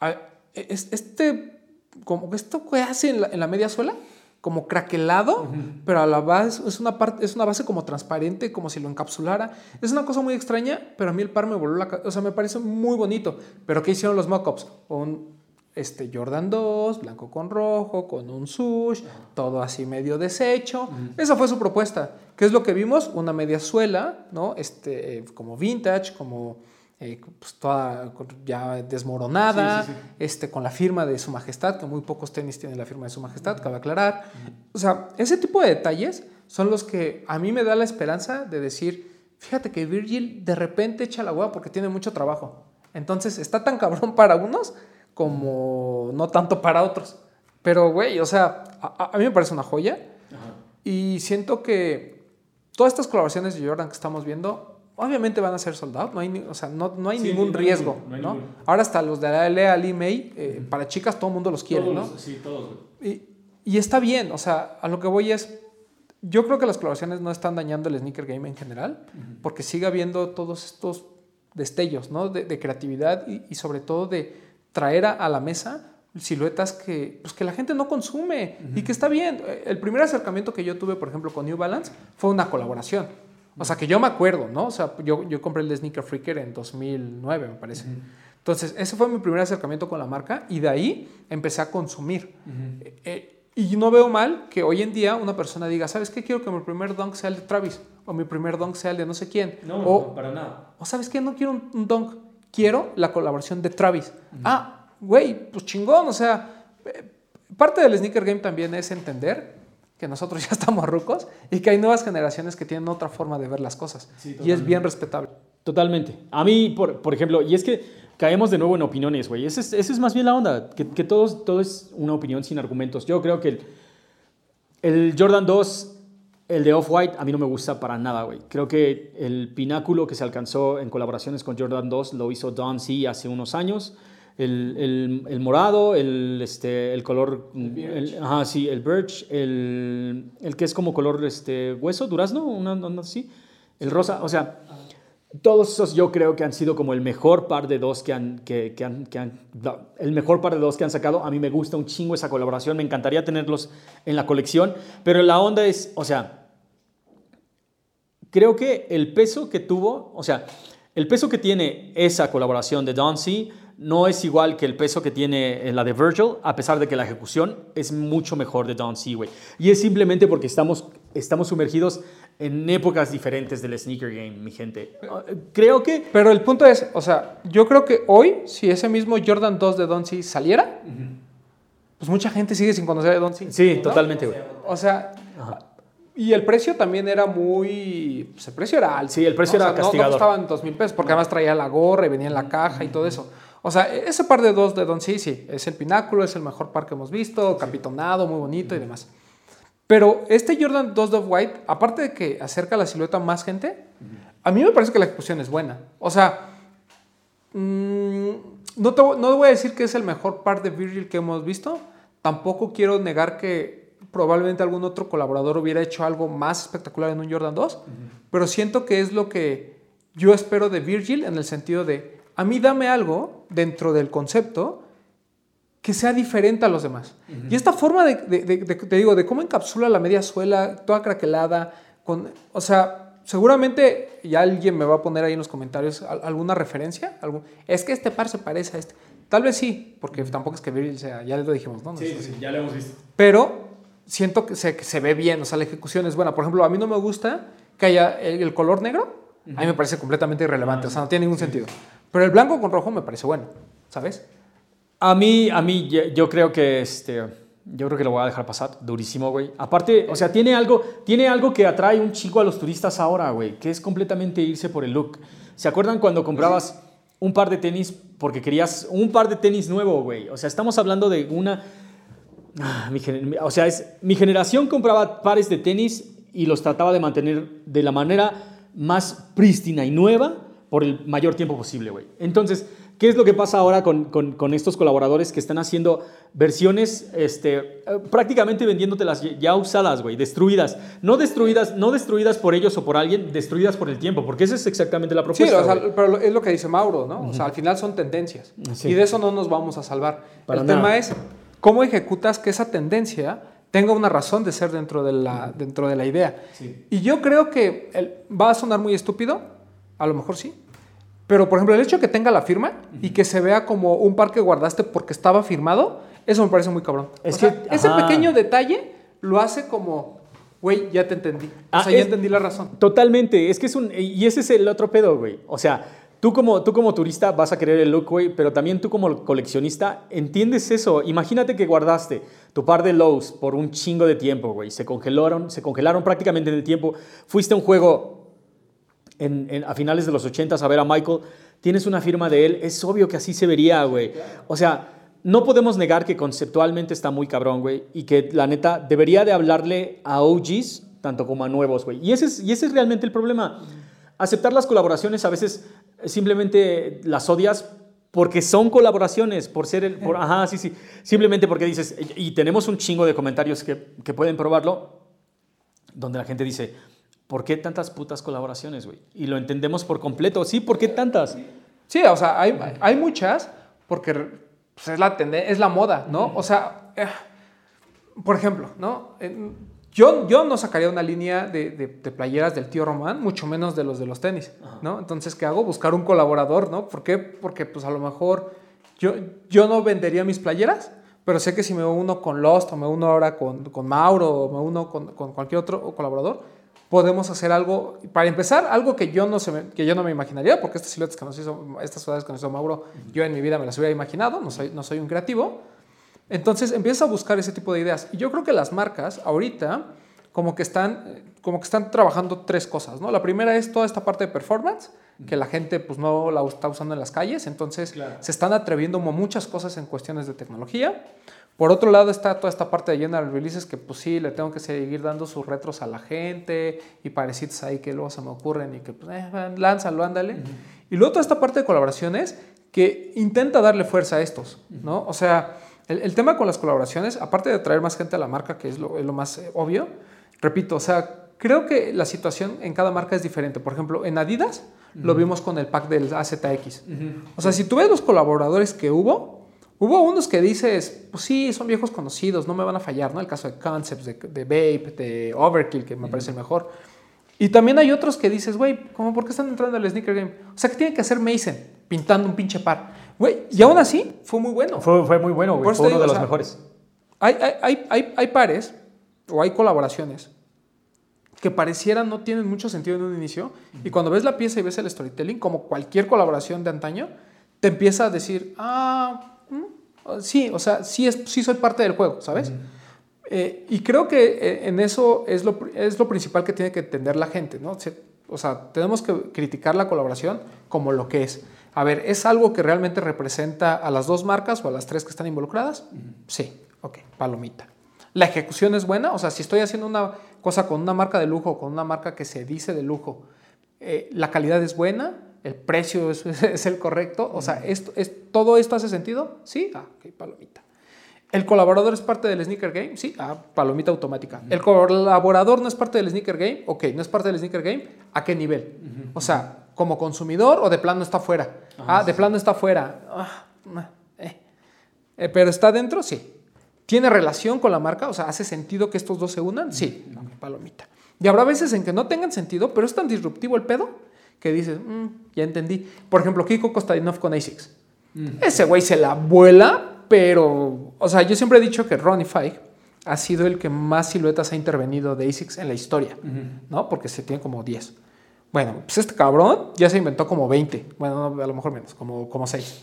ah, es- este, como esto que hace en la, en la media suela, como craquelado, pero a la base es una, parte, es una base como transparente, como si lo encapsulara. Es una cosa muy extraña, pero a mí el par me voló la ca- O sea, me parece muy bonito. Pero ¿qué hicieron los mockups? Un este, Jordan 2, blanco con rojo, con un sush, todo así medio deshecho. Esa fue su propuesta. ¿Qué es lo que vimos? Una media suela, ¿no? Este, eh, como vintage, como eh, pues, toda ya desmoronada, Sí, sí, sí. Este, con la firma de su majestad, que muy pocos tenis tienen la firma de su majestad, cabe aclarar. O sea, ese tipo de detalles son los que a mí me da la esperanza de decir, fíjate que Virgil de repente echa la hueá porque tiene mucho trabajo. Entonces está tan cabrón para unos como no tanto para otros. Pero, güey, o sea, a, a mí me parece una joya y siento que todas estas colaboraciones de Jordan que estamos viendo, obviamente van a ser soldados, no hay, o sea, no, no hay Sí, ningún no hay riesgo, no. Ahora hasta los de la LA Lee May, eh, para chicas todo el mundo los quiere, Todos ¿no? sí, todos. Y, y está bien, o sea, a lo que voy es, yo creo que las colaboraciones no están dañando el sneaker game en general, porque sigue habiendo todos estos destellos, ¿no? De, de creatividad y, y sobre todo de traer a, la mesa siluetas que, pues, que la gente no consume y que está bien. El primer acercamiento que yo tuve, por ejemplo, con New Balance fue una colaboración. O sea, que yo me acuerdo, ¿no? O sea, yo, yo compré el de Sneaker Freaker en 2009, me parece. Entonces, ese fue mi primer acercamiento con la marca y de ahí empecé a consumir. Eh, eh, y no veo mal que hoy en día una persona diga, ¿sabes qué? Quiero que mi primer dunk sea el de Travis o mi primer dunk sea el de no sé quién. No, o, no, para nada. o ¿sabes qué? No quiero un, un dunk, quiero la colaboración de Travis. Ah, güey, pues chingón, o sea, eh, parte del sneaker game también es entender que nosotros ya estamos rucos y que hay nuevas generaciones que tienen otra forma de ver las cosas. Sí, y es bien respetable. Totalmente. A mí, por, por ejemplo, y es que caemos de nuevo en opiniones, güey. Esa es, es más bien la onda, que, que todos, todo es una opinión sin argumentos. Yo creo que el, el Jordan 2, el de Off-White, a mí no me gusta para nada, güey. Creo que el pináculo que se alcanzó en colaboraciones con Jordan 2 lo hizo Don C hace unos años. El, el- el morado, el, este, el color... El, ajá, sí, el birch, el, el que es como color este, hueso, durazno, una onda así. El rosa, o sea, todos esos yo creo que han sido como el mejor par de dos que han, que, que han, que han- el mejor par de dos que han sacado. A mí me gusta un chingo esa colaboración, me encantaría tenerlos en la colección, pero la onda es, o sea, creo que el peso que tuvo, o sea, el peso que tiene esa colaboración de Don C no es igual que el peso que tiene la de Virgil, a pesar de que la ejecución es mucho mejor de Don C, güey. Y es simplemente porque estamos, estamos sumergidos en épocas diferentes del sneaker game, mi gente. Creo que... Pero el punto es, o sea, yo creo que hoy, si ese mismo Jordan 2 de Don C saliera, pues mucha gente sigue sin conocer a Don C. Sí, ¿no? totalmente, güey. O sea, y el precio también era muy. Pues el precio era alto. Sí, el precio ¿no? era O sea, no- castigador. No, costaban dos mil pesos, porque además traía la gorra y venía en la caja y todo eso. O sea, ese par de dos de Don C, sí, es el pináculo, es el mejor par que hemos visto, capitonado, muy bonito y demás. Pero este Jordan 2 de White, aparte de que acerca la silueta a más gente, a mí me parece que la ejecución es buena. O sea, mm, no, te, no voy a decir que es el mejor par de Virgil que hemos visto. Tampoco quiero negar que probablemente algún otro colaborador hubiera hecho algo más espectacular en un Jordan 2. Pero siento que es lo que yo espero de Virgil en el sentido de, a mí dame algo dentro del concepto que sea diferente a los demás. Y esta forma de, de- de- de- te digo, de cómo encapsula la media suela, toda craquelada, con, o sea, seguramente ya alguien me va a poner ahí en los comentarios al- alguna referencia. algún- es que este par se parece a este. Tal vez sí, porque tampoco es que Virgil sea, ya lo dijimos, ¿no? No es así. ya lo hemos visto. Pero siento que se, que se ve bien, o sea, la ejecución es buena. Por ejemplo, a mí no me gusta que haya el, el color negro, a mí me parece completamente irrelevante, o sea, no tiene ningún sentido. Pero el blanco con rojo me parece bueno, ¿sabes? A mí, a mí, yo, creo que este, yo creo que lo voy a dejar pasar, durísimo, güey. Aparte, o sea, tiene algo, tiene algo que atrae un chico a los turistas ahora, güey, que es completamente irse por el look. ¿Se acuerdan cuando comprabas un par de tenis porque querías un par de tenis nuevo, güey? O sea, estamos hablando de una, Ah, mi o sea, es, mi generación compraba pares de tenis y los trataba de mantener de la manera más prístina y nueva por el mayor tiempo posible, güey. Entonces, ¿qué es lo que pasa ahora con, con- con estos colaboradores que están haciendo versiones este, eh, prácticamente vendiéndotelas ya- usadas, güey, destruidas? No destruidas, no destruidas por ellos o por alguien, destruidas por el tiempo, porque esa es exactamente la Sí, propuesta. o sea, pero es lo que dice Mauro, ¿no? O sea, al final son tendencias. Sí. Y de eso no nos vamos a salvar. Para el nada. tema es cómo ejecutas que esa tendencia tenga una razón de ser dentro de la, dentro de la idea. Sí. Y yo creo que el- va a sonar muy estúpido, a lo mejor sí. Pero, por ejemplo, el hecho de que tenga la firma y que se vea como un par que guardaste porque estaba firmado, eso me parece muy cabrón. Es O sea, que- ese pequeño detalle lo hace como, güey, ya te entendí. O Ah, sea, ya entendí la razón. Totalmente, es que es un... Y ese es el otro pedo, güey. O sea, tú como, tú como turista vas a querer el look, güey, pero también tú como coleccionista entiendes eso. Imagínate que guardaste tu par de lows por un chingo de tiempo, güey. Se congelaron, se congelaron prácticamente en el tiempo. Fuiste a un juego en- a finales de los 80 a ver a Michael. Tienes una firma de él. Es obvio que así se vería, güey. O sea... No podemos negar que conceptualmente está muy cabrón, güey, y que la neta debería de hablarle a OGs tanto como a nuevos, güey. Y ese es, y ese es realmente el problema. Aceptar las colaboraciones a veces simplemente las odias porque son colaboraciones, por ser el... por- ajá, sí, sí. Simplemente porque dices, y tenemos un chingo de comentarios que, que pueden probarlo, donde la gente dice, ¿por qué tantas putas colaboraciones, güey? Y lo entendemos por completo. Sí, ¿por qué tantas? Sí, o sea, hay, hay muchas porque pues, es, la es la moda, ¿no? O sea, eh, por ejemplo, ¿no? Yo, yo no sacaría una línea de, de- de playeras del tío Román, mucho menos de los de los tenis, ¿no? Entonces, ¿qué hago? Buscar un colaborador, ¿no? ¿Por qué? Porque pues a lo mejor yo, yo no vendería mis playeras, pero sé que si me uno con Lost o me uno ahora con, con Mauro o me uno con, con cualquier otro colaborador, podemos hacer algo, para empezar, algo que yo no, se me, que yo no me imaginaría, porque estas siluetas que nos hizo, estas ciudades que nos hizo Mauro, yo en mi vida me las hubiera imaginado, no soy, no soy un creativo. Entonces empiezas a buscar ese tipo de ideas. Y yo creo que las marcas ahorita como que están, como que están trabajando tres cosas, ¿no? La primera es toda esta parte de performance, que la gente pues no la está usando en las calles, entonces Claro. se están atreviendo muchas cosas en cuestiones de tecnología. Por otro lado está toda esta parte de general releases que pues sí, le tengo que seguir dando sus retros a la gente y parecitos ahí que luego se me ocurren y que pues eh, lánzalo, ándale. Y luego toda esta parte de colaboraciones que intenta darle fuerza a estos, ¿no? O sea, el, el tema con las colaboraciones, aparte de atraer más gente a la marca, que es lo, es lo más eh, obvio, repito, o sea, creo que la situación en cada marca es diferente. Por ejemplo, en Adidas lo vimos con el pack del AZX. O sea, si tú ves los colaboradores que hubo, hubo unos que dices, pues sí, son viejos conocidos, no me van a fallar, ¿no? El caso de Concepts, de, de Vape, de Overkill, que me parece el mejor. Y también hay otros que dices, güey, ¿cómo por qué están entrando al sneaker game? O sea, que tiene que hacer Mason pintando un pinche par. Güey, y aún así fue muy bueno. Fue, fue muy bueno, güey. Fue uno de digo, los o sea, mejores. Hay, hay, hay, hay, hay pares o hay colaboraciones que parecieran no tienen mucho sentido en un inicio y cuando ves la pieza y ves el storytelling, como cualquier colaboración de antaño, te empieza a decir, ah, mm, sí, o sea, sí, es, sí soy parte del juego, ¿sabes? Eh, y creo que eh, en eso es lo, es lo principal que tiene que entender la gente, ¿no? Se- o sea, tenemos que criticar la colaboración como lo que es. A ver, ¿es algo que realmente representa a las dos marcas o a las tres que están involucradas? Sí, ok, palomita. ¿La ejecución es buena? O sea, si estoy haciendo una cosa con una marca de lujo con una marca que se dice de lujo, eh, ¿la calidad es buena? ¿El precio es, es el correcto? O sea, esto, es, ¿todo esto hace sentido? Sí, ah, ok, palomita. ¿El colaborador es parte del sneaker game? Sí, ah, palomita automática. ¿El colaborador no es parte del sneaker game? Ok, no es parte del sneaker game. ¿A qué nivel? O sea, ¿como consumidor o de plano está fuera? Ah, de plano está fuera. Ah, ah, eh. Eh, ¿Pero está dentro? Sí. ¿Tiene relación con la marca? O sea, ¿hace sentido que estos dos se unan? Sí, palomita. Y habrá veces en que no tengan sentido, pero es tan disruptivo el pedo que dices, "Mm, ya entendí. Por ejemplo, Kiko Kostadinov con ASICS. Ese güey se la vuela, pero, o sea, yo siempre he dicho que Ronnie Fike ha sido el que más siluetas ha intervenido de ASICS en la historia, ¿no? Porque se tiene como 10. Bueno, pues este cabrón ya se inventó como 20. Bueno, no, a lo mejor menos, como, como 6.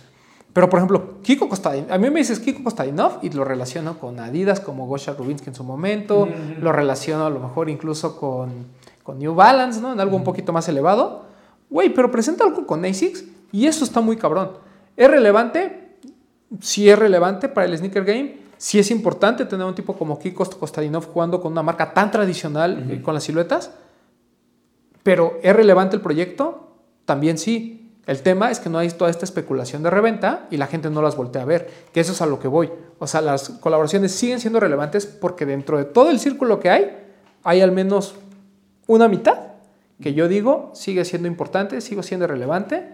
Pero, por ejemplo, Kiko Kostadinov, a mí me dices Kiko Kostadinov y lo relaciono con Adidas, como Gosha Rubinsky en su momento, lo relaciono a lo mejor incluso con, con New Balance, ¿no? En algo un poquito más elevado. Güey, pero presenta algo con ASICS y eso está muy cabrón. ¿Es relevante? Sí es relevante para el sneaker game. Sí es importante tener un tipo como Kiko Kostadinov jugando con una marca tan tradicional eh, con las siluetas. Pero ¿es relevante el proyecto? También sí. El tema es que no hay toda esta especulación de reventa y la gente no las voltea a ver, que eso es a lo que voy. O sea, las colaboraciones siguen siendo relevantes porque dentro de todo el círculo que hay, hay al menos una mitad que yo digo sigue siendo importante, sigue siendo relevante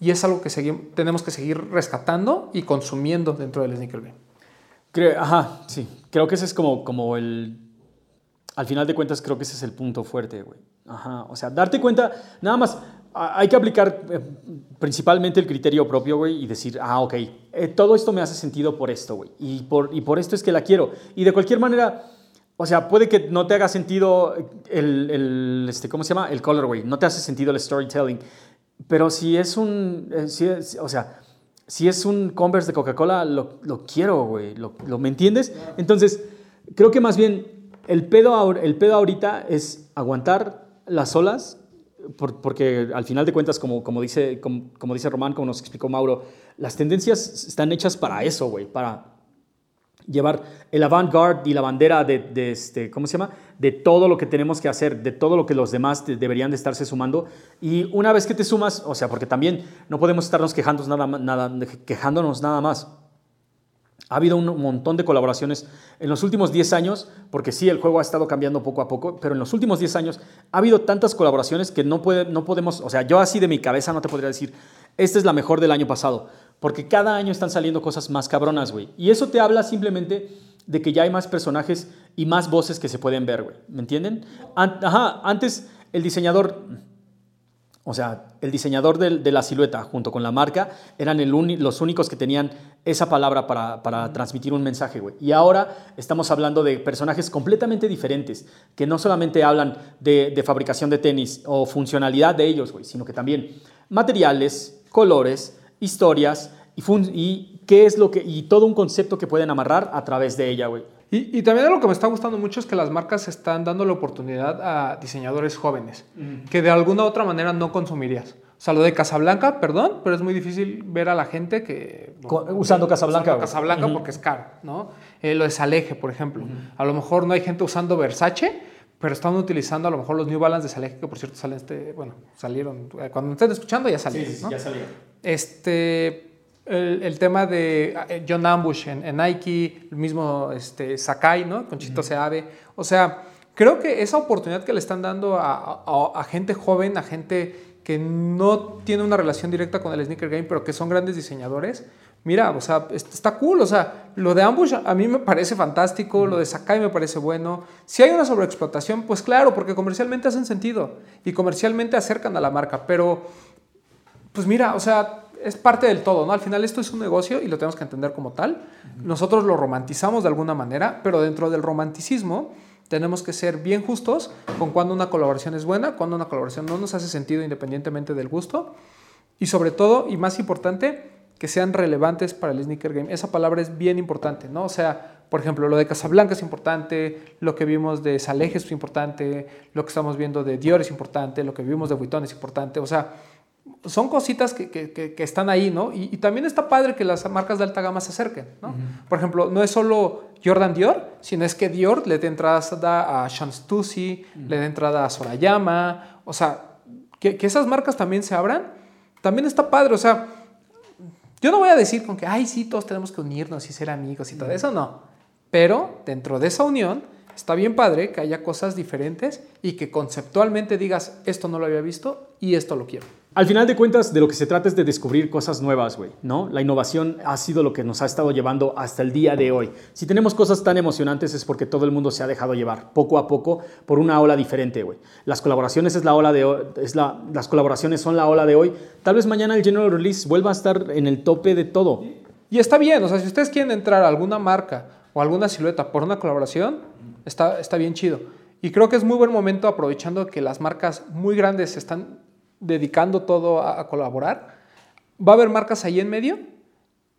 y es algo que tenemos que seguir rescatando y consumiendo dentro del sneaker game. Creo, ajá, sí. Creo que ese es como, como el... Al final de cuentas, creo que ese es el punto fuerte, güey. Ajá, o sea, darte cuenta, nada más, hay que aplicar eh, principalmente el criterio propio, güey, y decir, ah, ok, eh, todo esto me hace sentido por esto, güey, y por, y por esto es que la quiero. Y de cualquier manera, o sea, puede que no te haga sentido el, el este, ¿cómo se llama? El colorway, no te hace sentido el storytelling, pero si es un, eh, si o sea, si es un Converse de Coca-Cola, lo, lo, quiero, güey, lo, lo, ¿me entiendes? Entonces, creo que más bien el pedo, el pedo ahorita es aguantar las olas, porque al final de cuentas, como, como, dice, como, como dice Román, como nos explicó Mauro, las tendencias están hechas para eso, güey, para llevar el avant-garde y la bandera de, este, ¿cómo se llama? De todo lo que tenemos que hacer, de todo lo que los demás deberían de estarse sumando. Y una vez que te sumas, o sea, porque también no podemos estarnos quejándonos nada, nada, quejándonos nada más. Ha habido un montón de colaboraciones en los últimos 10 años, porque sí, el juego ha estado cambiando poco a poco, pero en los últimos 10 años ha habido tantas colaboraciones que no, puede, no podemos, o sea, yo así de mi cabeza no te podría decir, esta es la mejor del año pasado, porque cada año están saliendo cosas más cabronas, güey. Y eso te habla simplemente de que ya hay más personajes y más voces que se pueden ver, güey. ¿Me entienden? Ajá, antes el diseñador o sea, el diseñador de, la silueta junto con la marca eran los únicos que tenían esa palabra para, transmitir un mensaje, güey. Y ahora estamos hablando de personajes completamente diferentes, que no solamente hablan de, fabricación de tenis o funcionalidad de ellos, güey, sino que también materiales, colores, historias y, y, qué es lo que, y todo un concepto que pueden amarrar a través de ella, güey. Y, también lo que me está gustando mucho es que las marcas están dando la oportunidad a diseñadores jóvenes, que de alguna u otra manera no consumirías. O sea, lo de Casablanca, perdón, pero es muy difícil ver a la gente que... usando Casablanca. Usando Casablanca porque es caro, ¿no? Eh, lo de Saleje, por ejemplo. A lo mejor no hay gente usando Versace, pero están utilizando a lo mejor los New Balance de Saleje, que por cierto salen este... Bueno, salieron... Eh, cuando me estén escuchando ya salieron, sí, ya salieron. Este el, tema de eh, John Ambush en, Nike, el mismo este, Sakai, ¿no? Con Chito Seabe. O sea, creo que esa oportunidad que le están dando a, gente joven, a gente que no tiene una relación directa con el sneaker game, pero que son grandes diseñadores, mira, o sea, está cool. O sea, lo de Ambush a mí me parece fantástico, lo de Sakai me parece bueno. Si hay una sobreexplotación, pues claro, porque comercialmente hacen sentido y comercialmente acercan a la marca, pero pues mira, o sea, es parte del todo, ¿no? Al final esto es un negocio y lo tenemos que entender como tal. Nosotros lo romantizamos de alguna manera, pero dentro del romanticismo tenemos que ser bien justos con cuando una colaboración es buena, cuando una colaboración no nos hace sentido independientemente del gusto y sobre todo, y más importante, que sean relevantes para el sneaker game. Esa palabra es bien importante, ¿no? O sea, por ejemplo, lo de Casablanca es importante, lo que vimos de Saleje es importante, lo que estamos viendo de Dior es importante, lo que vimos de Vuitton es importante, o sea, son cositas que, que, que, están ahí, ¿no? Y, también está padre que las marcas de alta gama se acerquen, ¿no? Por ejemplo, no es solo Jordan Dior, sino es que Dior le da entrada a Sean Stussy, le da entrada a Sorayama, o sea, que, esas marcas también se abran, también está padre, o sea, yo no voy a decir con que, ay, sí, todos tenemos que unirnos y ser amigos y todo eso, no. Pero dentro de esa unión está bien padre que haya cosas diferentes y que conceptualmente digas, esto no lo había visto y esto lo quiero. Al final de cuentas, de lo que se trata es de descubrir cosas nuevas, güey, ¿no? La innovación ha sido lo que nos ha estado llevando hasta el día de hoy. Si tenemos cosas tan emocionantes es porque todo el mundo se ha dejado llevar, poco a poco, por una ola diferente, güey. Las colaboraciones es la ola de es la, las colaboraciones son la ola de hoy. Tal vez mañana el General Release vuelva a estar en el tope de todo. Y está bien, o sea, si ustedes quieren entrar a alguna marca o alguna silueta por una colaboración, está, está bien chido. Y creo que es muy buen momento aprovechando que las marcas muy grandes están dedicando todo a, colaborar, va a haber marcas ahí en medio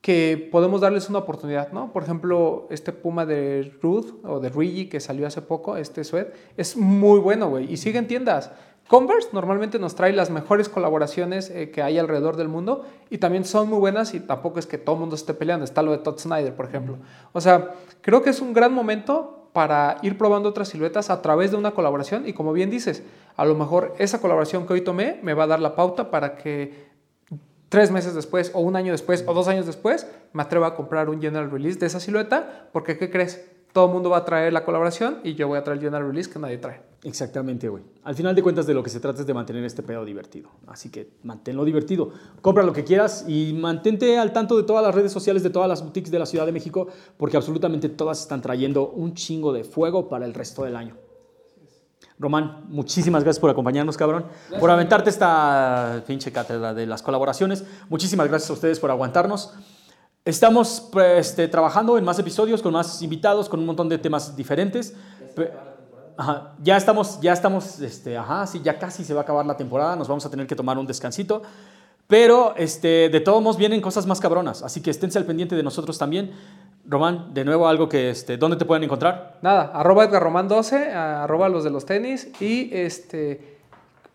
que podemos darles una oportunidad, ¿no? Por ejemplo, este Puma de Ruth o de Rigi que salió hace poco, este sweat, es muy bueno, güey, y sigue en tiendas. Converse normalmente nos trae las mejores colaboraciones eh, que hay alrededor del mundo y también son muy buenas y tampoco es que todo el mundo esté peleando. Está lo de Todd Snyder, por ejemplo. O sea, creo que es un gran momento para ir probando otras siluetas a través de una colaboración y como bien dices, a lo mejor esa colaboración que hoy tomé me va a dar la pauta para que tres meses después, o un año después, o dos años después, me atrevo a comprar un general release de esa silueta, porque ¿qué crees? Todo el mundo va a traer la colaboración y yo voy a traer el general release que nadie trae. Exactamente, güey. Al final de cuentas de lo que se trata es de mantener este pedo divertido. Así que manténlo divertido. Compra lo que quieras y mantente al tanto de todas las redes sociales de todas las boutiques de la Ciudad de México porque absolutamente todas están trayendo un chingo de fuego para el resto del año. Román, muchísimas gracias por acompañarnos, cabrón. Por aventarte esta pinche cátedra de las colaboraciones. Muchísimas gracias a ustedes por aguantarnos. Estamos pues, este, trabajando en más episodios, con más invitados, con un montón de temas diferentes. Ajá, ya estamos, ya estamos, este, ajá, sí, ya casi se va a acabar la temporada, nos vamos a tener que tomar un descansito. Pero este, de todos modos vienen cosas más cabronas, así que esténse al pendiente de nosotros también. Román, de nuevo algo que, este, ¿dónde te pueden encontrar? Nada, arroba Edgar Román 12, arroba los de los tenis y este...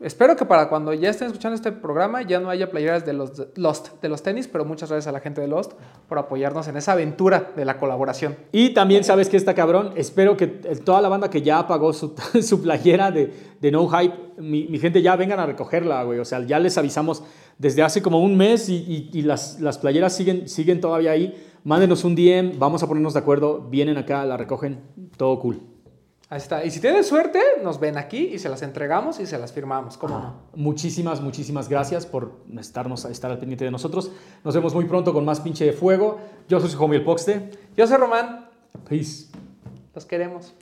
Espero que para cuando ya estén escuchando este programa ya no haya playeras de los Lost de los tenis, pero muchas gracias a la gente de Lost por apoyarnos en esa aventura de la colaboración. Y también sabes que está cabrón, espero que toda la banda que ya pagó su, su playera de, de No Hype, mi, mi gente ya vengan a recogerla, güey. O sea, ya les avisamos desde hace como un mes y, y- y las, las playeras siguen, siguen todavía ahí. Mándenos un DM, vamos a ponernos de acuerdo, vienen acá, la recogen, todo cool. Ahí está. Y si tienen suerte, nos ven aquí y se las entregamos y se las firmamos. ¿Cómo no? Muchísimas, muchísimas gracias por estarnos, estar al pendiente de nosotros. Nos vemos muy pronto con más pinche de fuego. Yo soy su homie el Poxte. Yo soy Román. Peace. Los queremos.